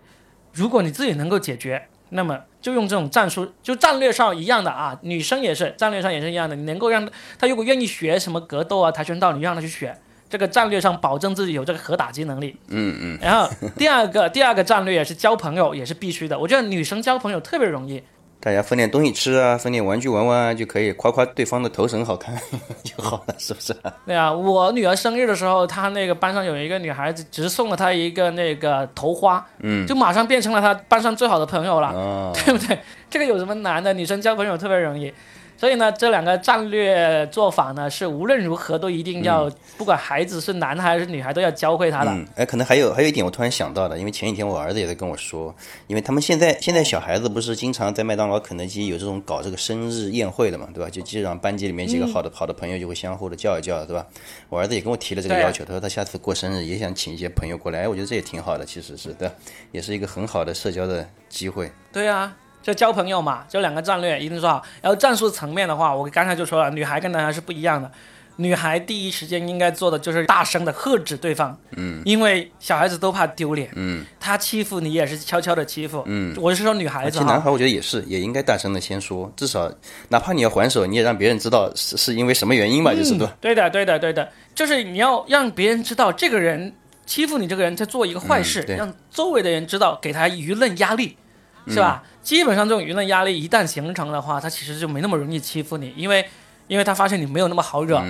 如果你自己能够解决，那么就用这种战术，就战略上一样的啊，女生也是战略上也是一样的。你能够让她如果愿意学什么格斗啊、跆拳道，你让她去学，这个战略上保证自己有这个核打击能力。
嗯嗯。
然后第二个第二个战略也是交朋友，也是必须的。我觉得女生交朋友特别容易。
大家分点东西吃啊，分点玩具玩玩啊，就可以夸夸对方的头绳好看 就好了，是不是？
对啊，我女儿生日的时候，她那个班上有一个女孩子，只是送了她一个那个头花，
嗯，
就马上变成了她班上最好的朋友了，对不对？这个有什么难的？女生交朋友特别容易。所以呢，这两个战略做法呢，是无论如何都一定要，不管孩子是男孩还是女孩，都要教会他的。
哎，可能还有还有一点，我突然想到的，因为前几天我儿子也在跟我说，因为他们现在现在小孩子不是经常在麦当劳、肯德基有这种搞这个生日宴会的嘛，对吧？就基本上班级里面几个好的好的朋友就会相互的叫一叫，对吧？我儿子也跟我提了这个要求，他说他下次过生日也想请一些朋友过来，哎，我觉得这也挺好的，其实是对，也是一个很好的社交的机会。
对啊。就交朋友嘛，就两个战略一定做好。然后战术层面的话，我刚才就说了，女孩跟男孩是不一样的。女孩第一时间应该做的就是大声的喝止对方，
嗯，
因为小孩子都怕丢脸，
嗯，
他欺负你也是悄悄的欺负，
嗯，
我是说女孩子。
其实男孩我觉得也是，也应该大声的先说，至少哪怕你要还手，你也让别人知道是是因为什么原因吧，就是对。
对的，对的，对的，就是你要让别人知道这个人欺负你，这个人在做一个坏事，让周围的人知道，给他舆论压力。是吧？基本上这种舆论压力一旦形成的话，他其实就没那么容易欺负你，因为，因为他发现你没有那么好惹，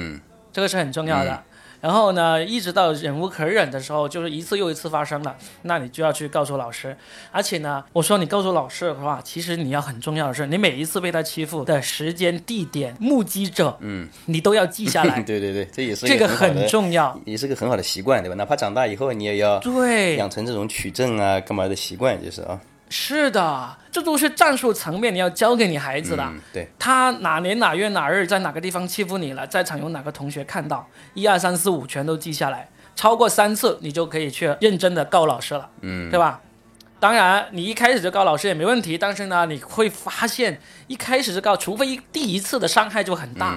这个是很重要的。然后呢，一直到忍无可忍的时候，就是一次又一次发生了，那你就要去告诉老师。而且呢，我说你告诉老师的话，其实你要很重要的是，你每一次被他欺负的时间、地点、目击者，
嗯，
你都要记下来。
对对对，这也是
这个很重要，
也是个很好的习惯，对吧？哪怕长大以后，你也要
对
养成这种取证啊、干嘛的习惯，就是啊。
是的，这都是战术层面，你要教给你孩子的。
对，
他哪年哪月哪日在哪个地方欺负你了，在场有哪个同学看到，一二三四五全都记下来，超过三次你就可以去认真的告老师了，
嗯，
对吧？当然，你一开始就告老师也没问题，但是呢，你会发现一开始就告，除非第一次的伤害就很大。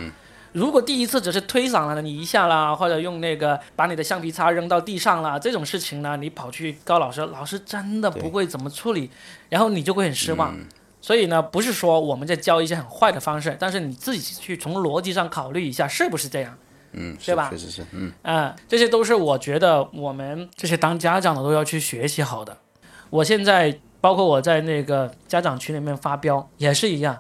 如果第一次只是推搡了你一下啦，或者用那个把你的橡皮擦扔到地上啦这种事情呢，你跑去告老师，老师真的不会怎么处理，然后你就会很失望。所以呢，不是说我们在教一些很坏的方式，但是你自己去从逻辑上考虑一下，是不是这样？
嗯，
对吧
确实是，嗯，
嗯，这些都是我觉得我们这些当家长的都要去学习好的。我现在包括我在那个家长群里面发飙也是一样，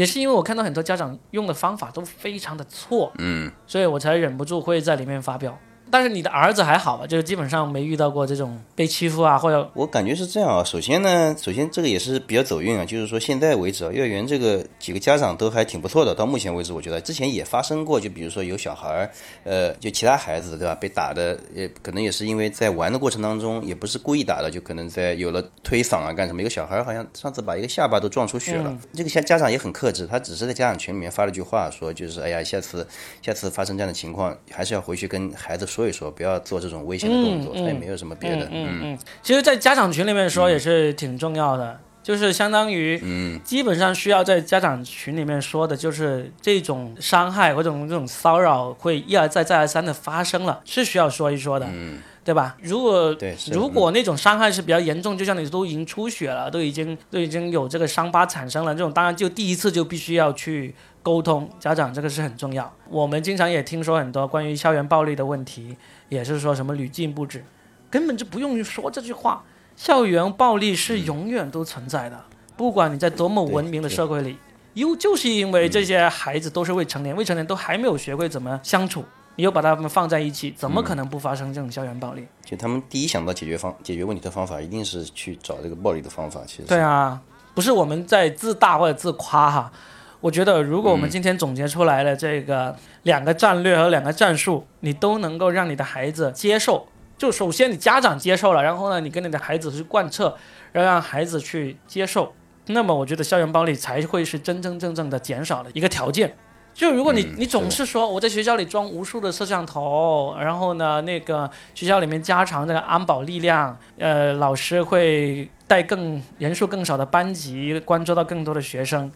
也是因为我看到很多家长用的方法都非常的错，
嗯，
所以我才忍不住会在里面发飙。但是你的儿子还好吧？就是基本上没遇到过这种被欺负啊，或者
我感觉是这样啊。首先呢，首先这个也是比较走运啊，就是说现在为止啊，幼儿园这个几个家长都还挺不错的。到目前为止，我觉得之前也发生过，就比如说有小孩儿，呃，就其他孩子对吧，被打的，也可能也是因为在玩的过程当中，也不是故意打的，就可能在有了推搡啊干什么。一个小孩儿好像上次把一个下巴都撞出血了，这个家家长也很克制，他只是在家长群里面发了句话，说就是哎呀，下次下次发生这样的情况，还是要回去跟孩子说一说，不要做这种危险的动作。他也没有什么别的，嗯
嗯，其实，在家长群里面说也是挺重要的，就是相当于，
嗯，
基本上需要在家长群里面说的，就是这种伤害或者这种骚扰会一而再再而三的发生了，是需要说一说的，
嗯，
对吧？如果如果那种伤害是比较严重，就像你都已经出血了，都已经都已经有这个伤疤产生了，这种当然就第一次就必须要去沟通，家长这个是很重要。我们经常也听说很多关于校园暴力的问题，也是说什么屡禁不止，根本就不用说这句话。校园暴力是永远都存在的，不管你在多么文明的社会里，又就是因为这些孩子都是未成年，未成年都还没有学会怎么相处，你又把他们放在一起，怎么可能不发生这种校园暴力？
就他们第一想到解决方解决问题的方法，一定是去找这个暴力的方法。其实
对啊，不是我们在自大或者自夸哈。我觉得，如果我们今天总结出来的这个两个战略和两个战术，你都能够让你的孩子接受，就首先你家长接受了，然后呢，你跟你的孩子去贯彻，要让孩子去接受，那么我觉得校园暴力才会是真真正正的减少的一个条件。就如果你
嗯
你总
是
是说我在学校里装无数的摄像头，然后呢，那个学校里面加强这个安保力量，呃，老师会带更人数更少的班级，关注到更多的学生，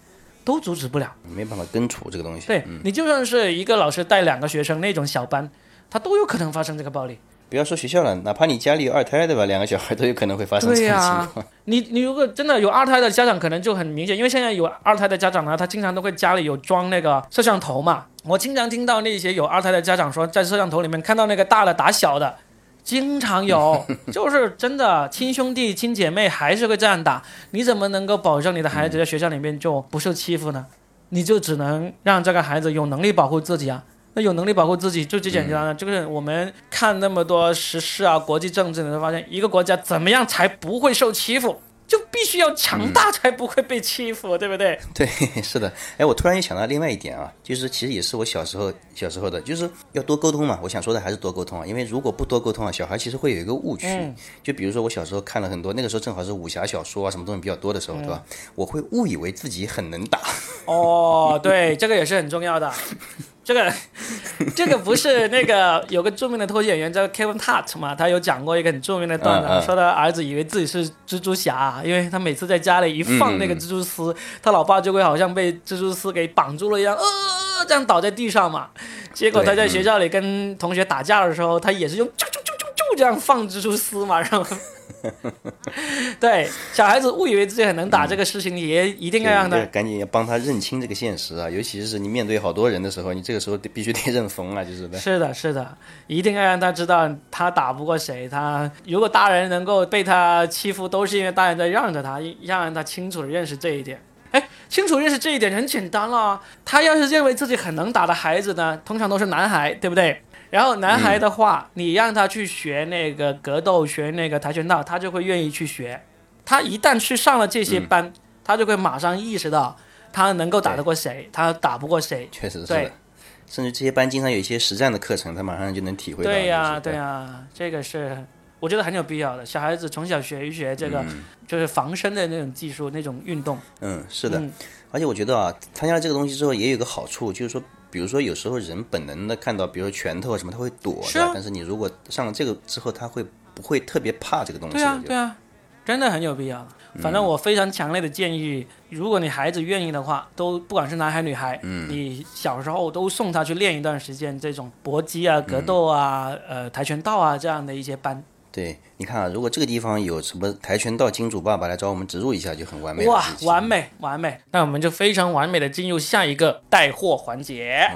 都阻止不了。
没办法根除这个东西。
对你就算是一个老师带两个学生那种小班，他都有可能发生这个暴力。
不要说学校了，哪怕你家里有二胎对吧，两个小孩都有可能会发生这种情况。
你你如果真的有二胎的家长，可能就很明显，因为现在有二胎的家长呢，他经常都会家里有装那个摄像头嘛。我经常听到那些有二胎的家长说，在摄像头里面看到那个大的打小的，经常有，就是真的亲兄弟亲姐妹还是会这样打。你怎么能够保证你的孩子在学校里面就不受欺负呢？你就只能让这个孩子有能力保护自己啊。那有能力保护自己就最简单了，就是我们看那么多时事啊、国际政治，你会发现一个国家怎么样才不会受欺负，就必须要强大才不会被欺负，对不对？
对，是的。哎，我突然又想到另外一点啊，就是其实也是我小时候小时候的，就是要多沟通嘛。我想说的还是多沟通啊，因为如果不多沟通啊，小孩其实会有一个误区。
嗯
就比如说我小时候看了很多，那个时候正好是武侠小说啊，什么东西比较多的时候，对吧？我会误以为自己很能打。
哦，对，这个也是很重要的。这个，这个不是那个有个著名的脱口秀演员叫 Kevin Hart 嘛？他有讲过一个很著名的段子，
嗯嗯
说他儿子以为自己是蜘蛛侠，因为他每次在家里一放那个蜘蛛丝，他老爸就会好像被蜘蛛丝给绑住了一样，呃，这样倒在地上嘛。结果他在学校里跟同学打架的时候，他也是用啾啾啾啾啾这样放蜘蛛丝嘛，然后。对，小孩子误以为自己很能打这个事情，也一定要让他
对赶紧要帮他认清这个现实啊，尤其是你面对好多人的时候，你这个时候得必须得认怂啊，就是的。
是的，是的，一定要让他知道他打不过谁。他如果大人能够被他欺负，都是因为大人在让着他，让他清楚的认识这一点。哎，清楚认识这一点很简单了。他要是认为自己很能打的孩子呢，通常都是男孩，对不对？然后男孩的话，你让他去学那个格斗，学那个跆拳道，他就会愿意去学。他一旦去上了这些班，他就会马上意识到他能够打得过谁，他打不过谁。
确实是的。甚至这些班经常有一些实战的课程，他马上就能体会到。
对呀、
就是
对呀、这个是我觉得很有必要的。小孩子从小学一学这个，
嗯
就是防身的那种技术、那种运动。
嗯，是的。
嗯
而且我觉得啊，参加了这个东西之后，也有个好处，就是说，比如说有时候人本能的看到，比如说拳头啊什么，他会躲，
是
但是你如果上了这个之后，他会不会特别怕这个东西？
对啊，对啊，真的很有必要。反正我非常强烈的建议，如果你孩子愿意的话，都不管是男孩女孩，
嗯
你小时候都送他去练一段时间这种搏击啊、格斗啊、呃跆拳道啊这样的一些班。
对，你看啊，如果这个地方有什么跆拳道金主爸爸来找我们植入一下，就很完美。
哇完美完美，那我们就非常完美的进入下一个带货环节。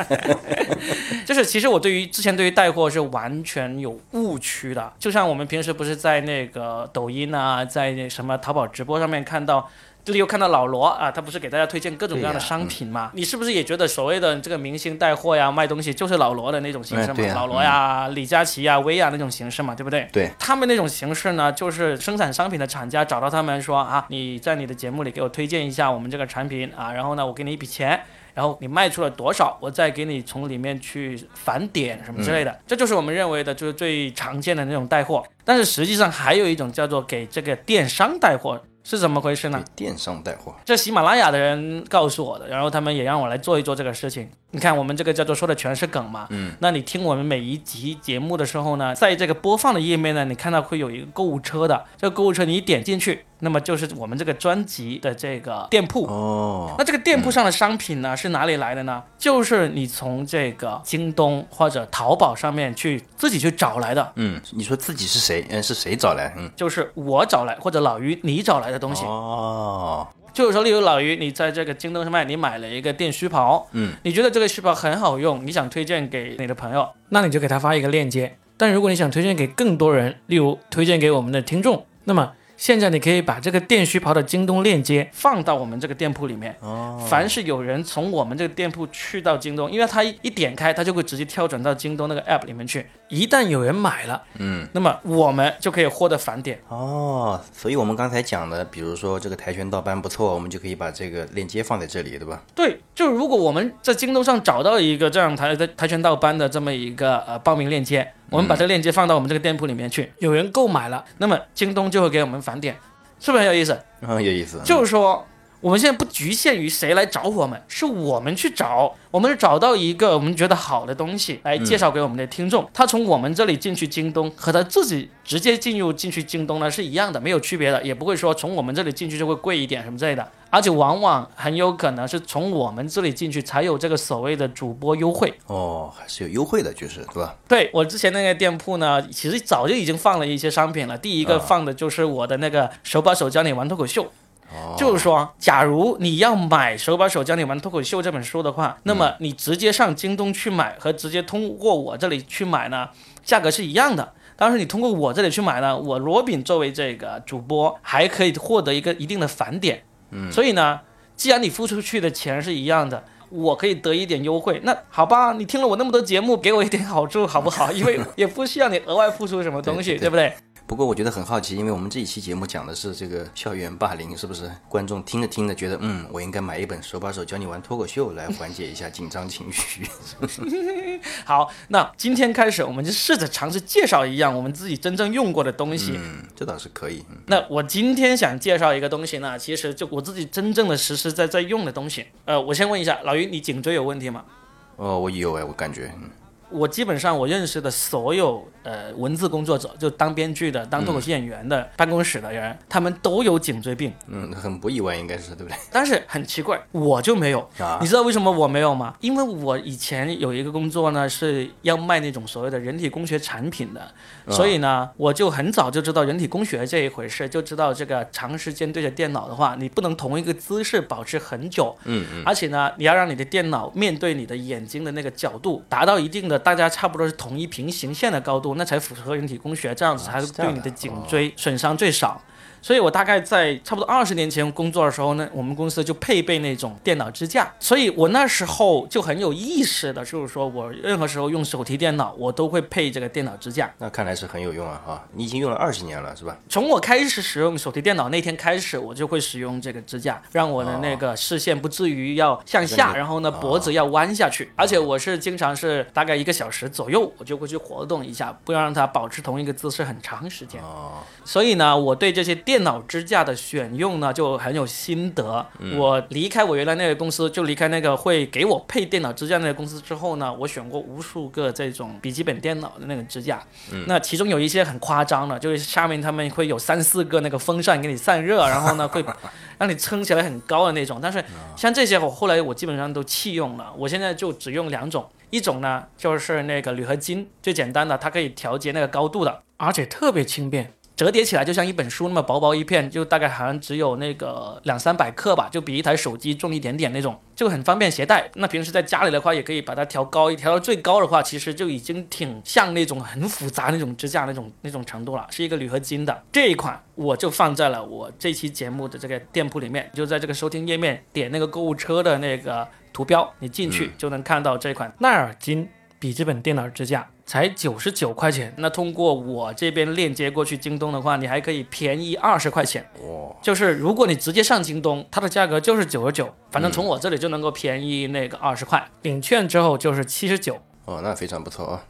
就是其实我对于之前对于带货是完全有误区的，就像我们平时不是在那个抖音啊，在那什么淘宝直播上面看到。这里又看到老罗啊，他不是给大家推荐各种各样的商品嘛？你是不是也觉得所谓的这个明星带货呀、卖东西就是老罗的那种形式嘛？老罗呀、李佳琦呀、薇娅那种形式嘛，对不对？
对，
他们那种形式呢，就是生产商品的厂家找到他们说啊，你在你的节目里给我推荐一下我们这个产品啊，然后呢，我给你一笔钱。然后你卖出了多少，我再给你从里面去返点什么之类的，这就是我们认为的就是最常见的那种带货。但是实际上还有一种叫做给这个电商带货，是怎么回事呢？
电商带货，
这喜马拉雅的人告诉我的，然后他们也让我来做一做这个事情。你看，我们这个叫做说的全是梗嘛，嗯，那你听我们每一集节目的时候呢，在这个播放的页面呢，你看到会有一个购物车的，这个购物车你一点进去，那么就是我们这个专辑的这个店铺。
哦，
那这个店铺上的商品呢，是哪里来的呢？就是你从这个京东或者淘宝上面去自己去找来的，
嗯，你说自己是谁？嗯，是谁找来？嗯，
就是我找来或者老于你找来的东西。
哦，
就是说，例如老于，你在这个京东上面，你买了一个电须刨，
嗯，
你觉得这个须刨很好用，你想推荐给你的朋友，那你就给他发一个链接。但如果你想推荐给更多人，例如推荐给我们的听众，那么现在你可以把这个电须刨的京东链接放到我们这个店铺里面。
哦，
凡是有人从我们这个店铺去到京东，因为他一一点开，他就会直接跳转到京东那个 app 里面去。一旦有人买了，
嗯，
那么我们就可以获得返点。
哦，所以我们刚才讲的，比如说这个跆拳道班不错，我们就可以把这个链接放在这里，对吧？
对，就如果我们在京东上找到一个这样跆跆跆拳道班的这么一个呃报名链接，我们把这个链接放到我们这个店铺里面去，有人购买了，那么京东就会给我们返点，是不是很有意思？
很，有意思。
就是说。我们现在不局限于谁来找我们，是我们去找，我们找到一个我们觉得好的东西来介绍给我们的听众。他从我们这里进去京东，和他自己直接进入进去京东呢是一样的，没有区别的，也不会说从我们这里进去就会贵一点什么之类的。而且往往很有可能是从我们这里进去才有这个所谓的主播优惠。
哦，还是有优惠的，就是对吧？
对我之前那个店铺呢，其实早就已经放了一些商品了。第一个
啊
放的就是我的那个手把手教你玩脱口秀。
哦，
就是说，假如你要买《手把手教你玩脱口秀》这本书的话，那么你直接上京东去买和直接通过我这里去买呢，价格是一样的。当然，你通过我这里去买呢，我罗宾作为这个主播还可以获得一个一定的返点。嗯，所以呢，既然你付出去的钱是一样的。我可以得一点优惠，那好吧，你听了我那么多节目，给我一点好处好不好？因为也不需要你额外付出什么东西，
对对
对不对？
不过我觉得很好奇，因为我们这一期节目讲的是这个校园霸凌，是不是？观众听着听着觉得，嗯，我应该买一本手把手教你玩脱口秀来缓解一下紧张情绪。
好，那今天开始，我们就试着尝试介绍一样我们自己真正用过的东西。
嗯，这倒是可以。嗯
那我今天想介绍一个东西呢，其实就我自己真正的实实在在用的东西。呃，我先问一下老于，你颈椎有问题吗？
哦，我有哎，我感觉，嗯
我基本上我认识的所有呃文字工作者，就当编剧的、当脱口秀演员的、办公室的人，他们都有颈椎病。
嗯，很不意外，应该是对不对？
但是很奇怪，我就没有。
啊
你知道为什么我没有吗？因为我以前有一个工作呢，是要卖那种所谓的人体工学产品的，所以呢，我就很早就知道人体工学这一回事，就知道这个长时间对着电脑的话，你不能同一个姿势保持很久，
嗯嗯，
而且呢，你要让你的电脑面对你的眼睛的那个角度达到一定的，大家差不多是同一平行线的高度，那才符合人体工学，这样子才对你的颈椎损伤最少。所以我大概在差不多二十年前工作的时候呢，我们公司就配备那种电脑支架，所以我那时候就很有意识的，就是说我任何时候用手提电脑，我都会配这个电脑支架。
那看来是很有用啊哈！你已经用了二十年了，是吧？
从我开始使用手提电脑那天开始，我就会使用这个支架，让我的那个视线不至于要向下，
那个
然后呢脖子要弯下去。而且我是经常是大概一个小时左右，我就会去活动一下，不要让它保持同一个姿势很长时间。
哦，
所以呢，我对这些电脑支架的选用呢，就很有心得。我离开我原来那个公司，就离开那个会给我配电脑支架那个公司之后呢，我选过无数个这种笔记本电脑的那个支架。那其中有一些很夸张的，就是下面他们会有三四个那个风扇给你散热，然后呢会让你撑起来很高的那种。但是像这些，我后来我基本上都弃用了。我现在就只用两种，一种呢就是那个铝合金，最简单的，它可以调节那个高度的，而且特别轻便。折叠起来就像一本书那么薄薄一片，就大概好像只有那个两三百克吧，就比一台手机重一点点那种，就很方便携带。那平时在家里的话，也可以把它调高一调到最高的话，其实就已经挺像那种很复杂那种支架那种那种程度了。是一个铝合金的这一款，我就放在了我这期节目的这个店铺里面，就在这个收听页面点那个购物车的那个图标，你进去就能看到这款奈尔金笔记本电脑支架。才九十九块钱，那通过我这边链接过去京东的话，你还可以便宜二十块钱。哇！就是如果你直接上京东，它的价格就是九十九，反正从我这里就能够便宜那个二十块，领券之后就是七十九。
哦，那非常不错啊。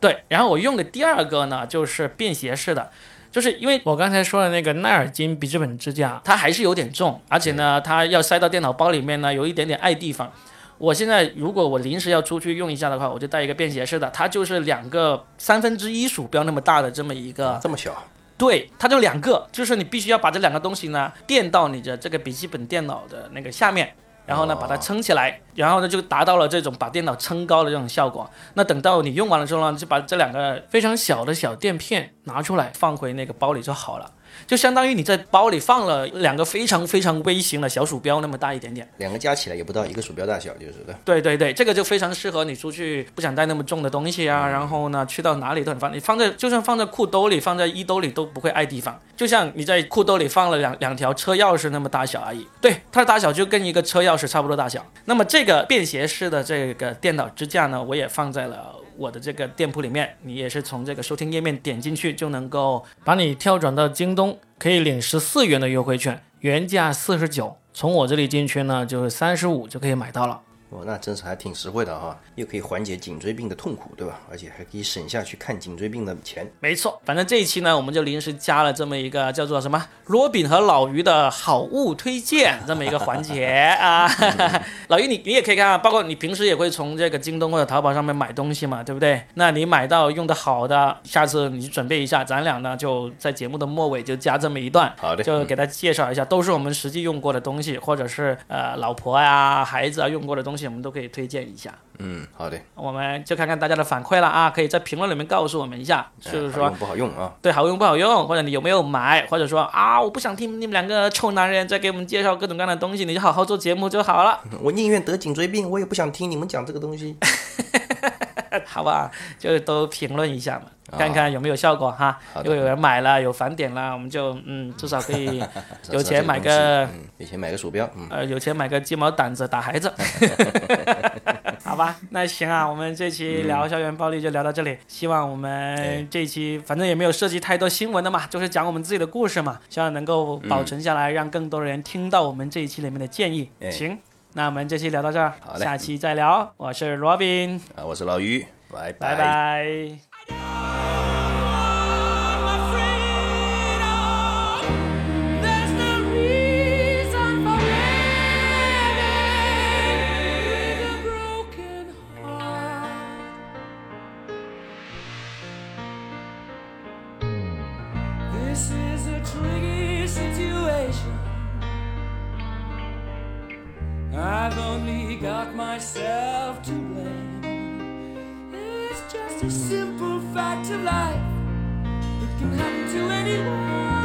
对，然后我用的第二个呢，就是便携式的，就是因为我刚才说的那个奈尔金笔记本支架，它还是有点重，而且呢，它要塞到电脑包里面呢，有一点点碍地方。我现在如果我临时要出去用一下的话，我就带一个便携式的，它就是两个三分之一鼠标那么大的这么一个，
这么小？
对，它就两个，就是你必须要把这两个东西呢垫到你的这个笔记本电脑的那个下面，然后呢把它撑起来，然后呢就达到了这种把电脑撑高的这种效果。那等到你用完了之后呢，就把这两个非常小的小垫片拿出来放回那个包里就好了。就相当于你在包里放了两个非常非常微型的小鼠标那么大一点点，
两个加起来也不到一个鼠标大小，就是的。
对对对，这个就非常适合你出去不想带那么重的东西啊，然后呢去到哪里都很方便。你放在就算放在裤兜里、放在衣兜里都不会碍地方，就像你在裤兜里放了两两条车钥匙那么大小而已。对，它的大小就跟一个车钥匙差不多大小。那么这个便携式的这个电脑支架呢，我也放在了。我的这个店铺里面，你也是从这个收听页面点进去就能够把你跳转到京东，可以领十四元的优惠券，原价四十九，从我这里进去呢就是三十五就可以买到了。
哦，那真是还挺实惠的哈，又可以缓解颈椎病的痛苦，对吧？而且还可以省下去看颈椎病的钱。
没错，反正这一期呢，我们就临时加了这么一个叫做什么罗宾和老于的好物推荐这么一个环节啊。老于，你你也可以看啊，包括你平时也会从这个京东或者淘宝上面买东西嘛，对不对？那你买到用的好的，下次你准备一下，咱俩呢就在节目的末尾就加这么一段，
好的，
就给他介绍一下，都是我们实际用过的东西，或者是呃老婆呀、孩子啊用过的东西。我们都可以推荐一下。
嗯，好的，
我们就看看大家的反馈了啊，可以在评论里面告诉我们一下，就是说
不好用啊，
对，好用不好用，或者你有没有买，或者说啊，我不想听你们两个臭男人在给我们介绍各种各样的东西，你就好好做节目就好了。
我宁愿得颈椎病，我也不想听你们讲这个东西。
好吧，就都评论一下嘛，看看有没有效果哈。如果有人买了，有返点了，我们就嗯，至少可以 有钱买个，
有钱买个鼠标，嗯
呃，有钱买个鸡毛掸子打孩子。好吧，那行啊，我们这期聊校园暴力就聊到这里。希望我们这期反正也没有涉及太多新闻的嘛，就是讲我们自己的故事嘛，希望能够保存下来，让更多的人听到我们这一期里面的建议。行。那我们这期聊到这儿，下期再聊。我是罗宾，
啊，我是老于，拜
拜拜。I've only got myself to blame. It's just a simple fact of life. It can happen to anyone.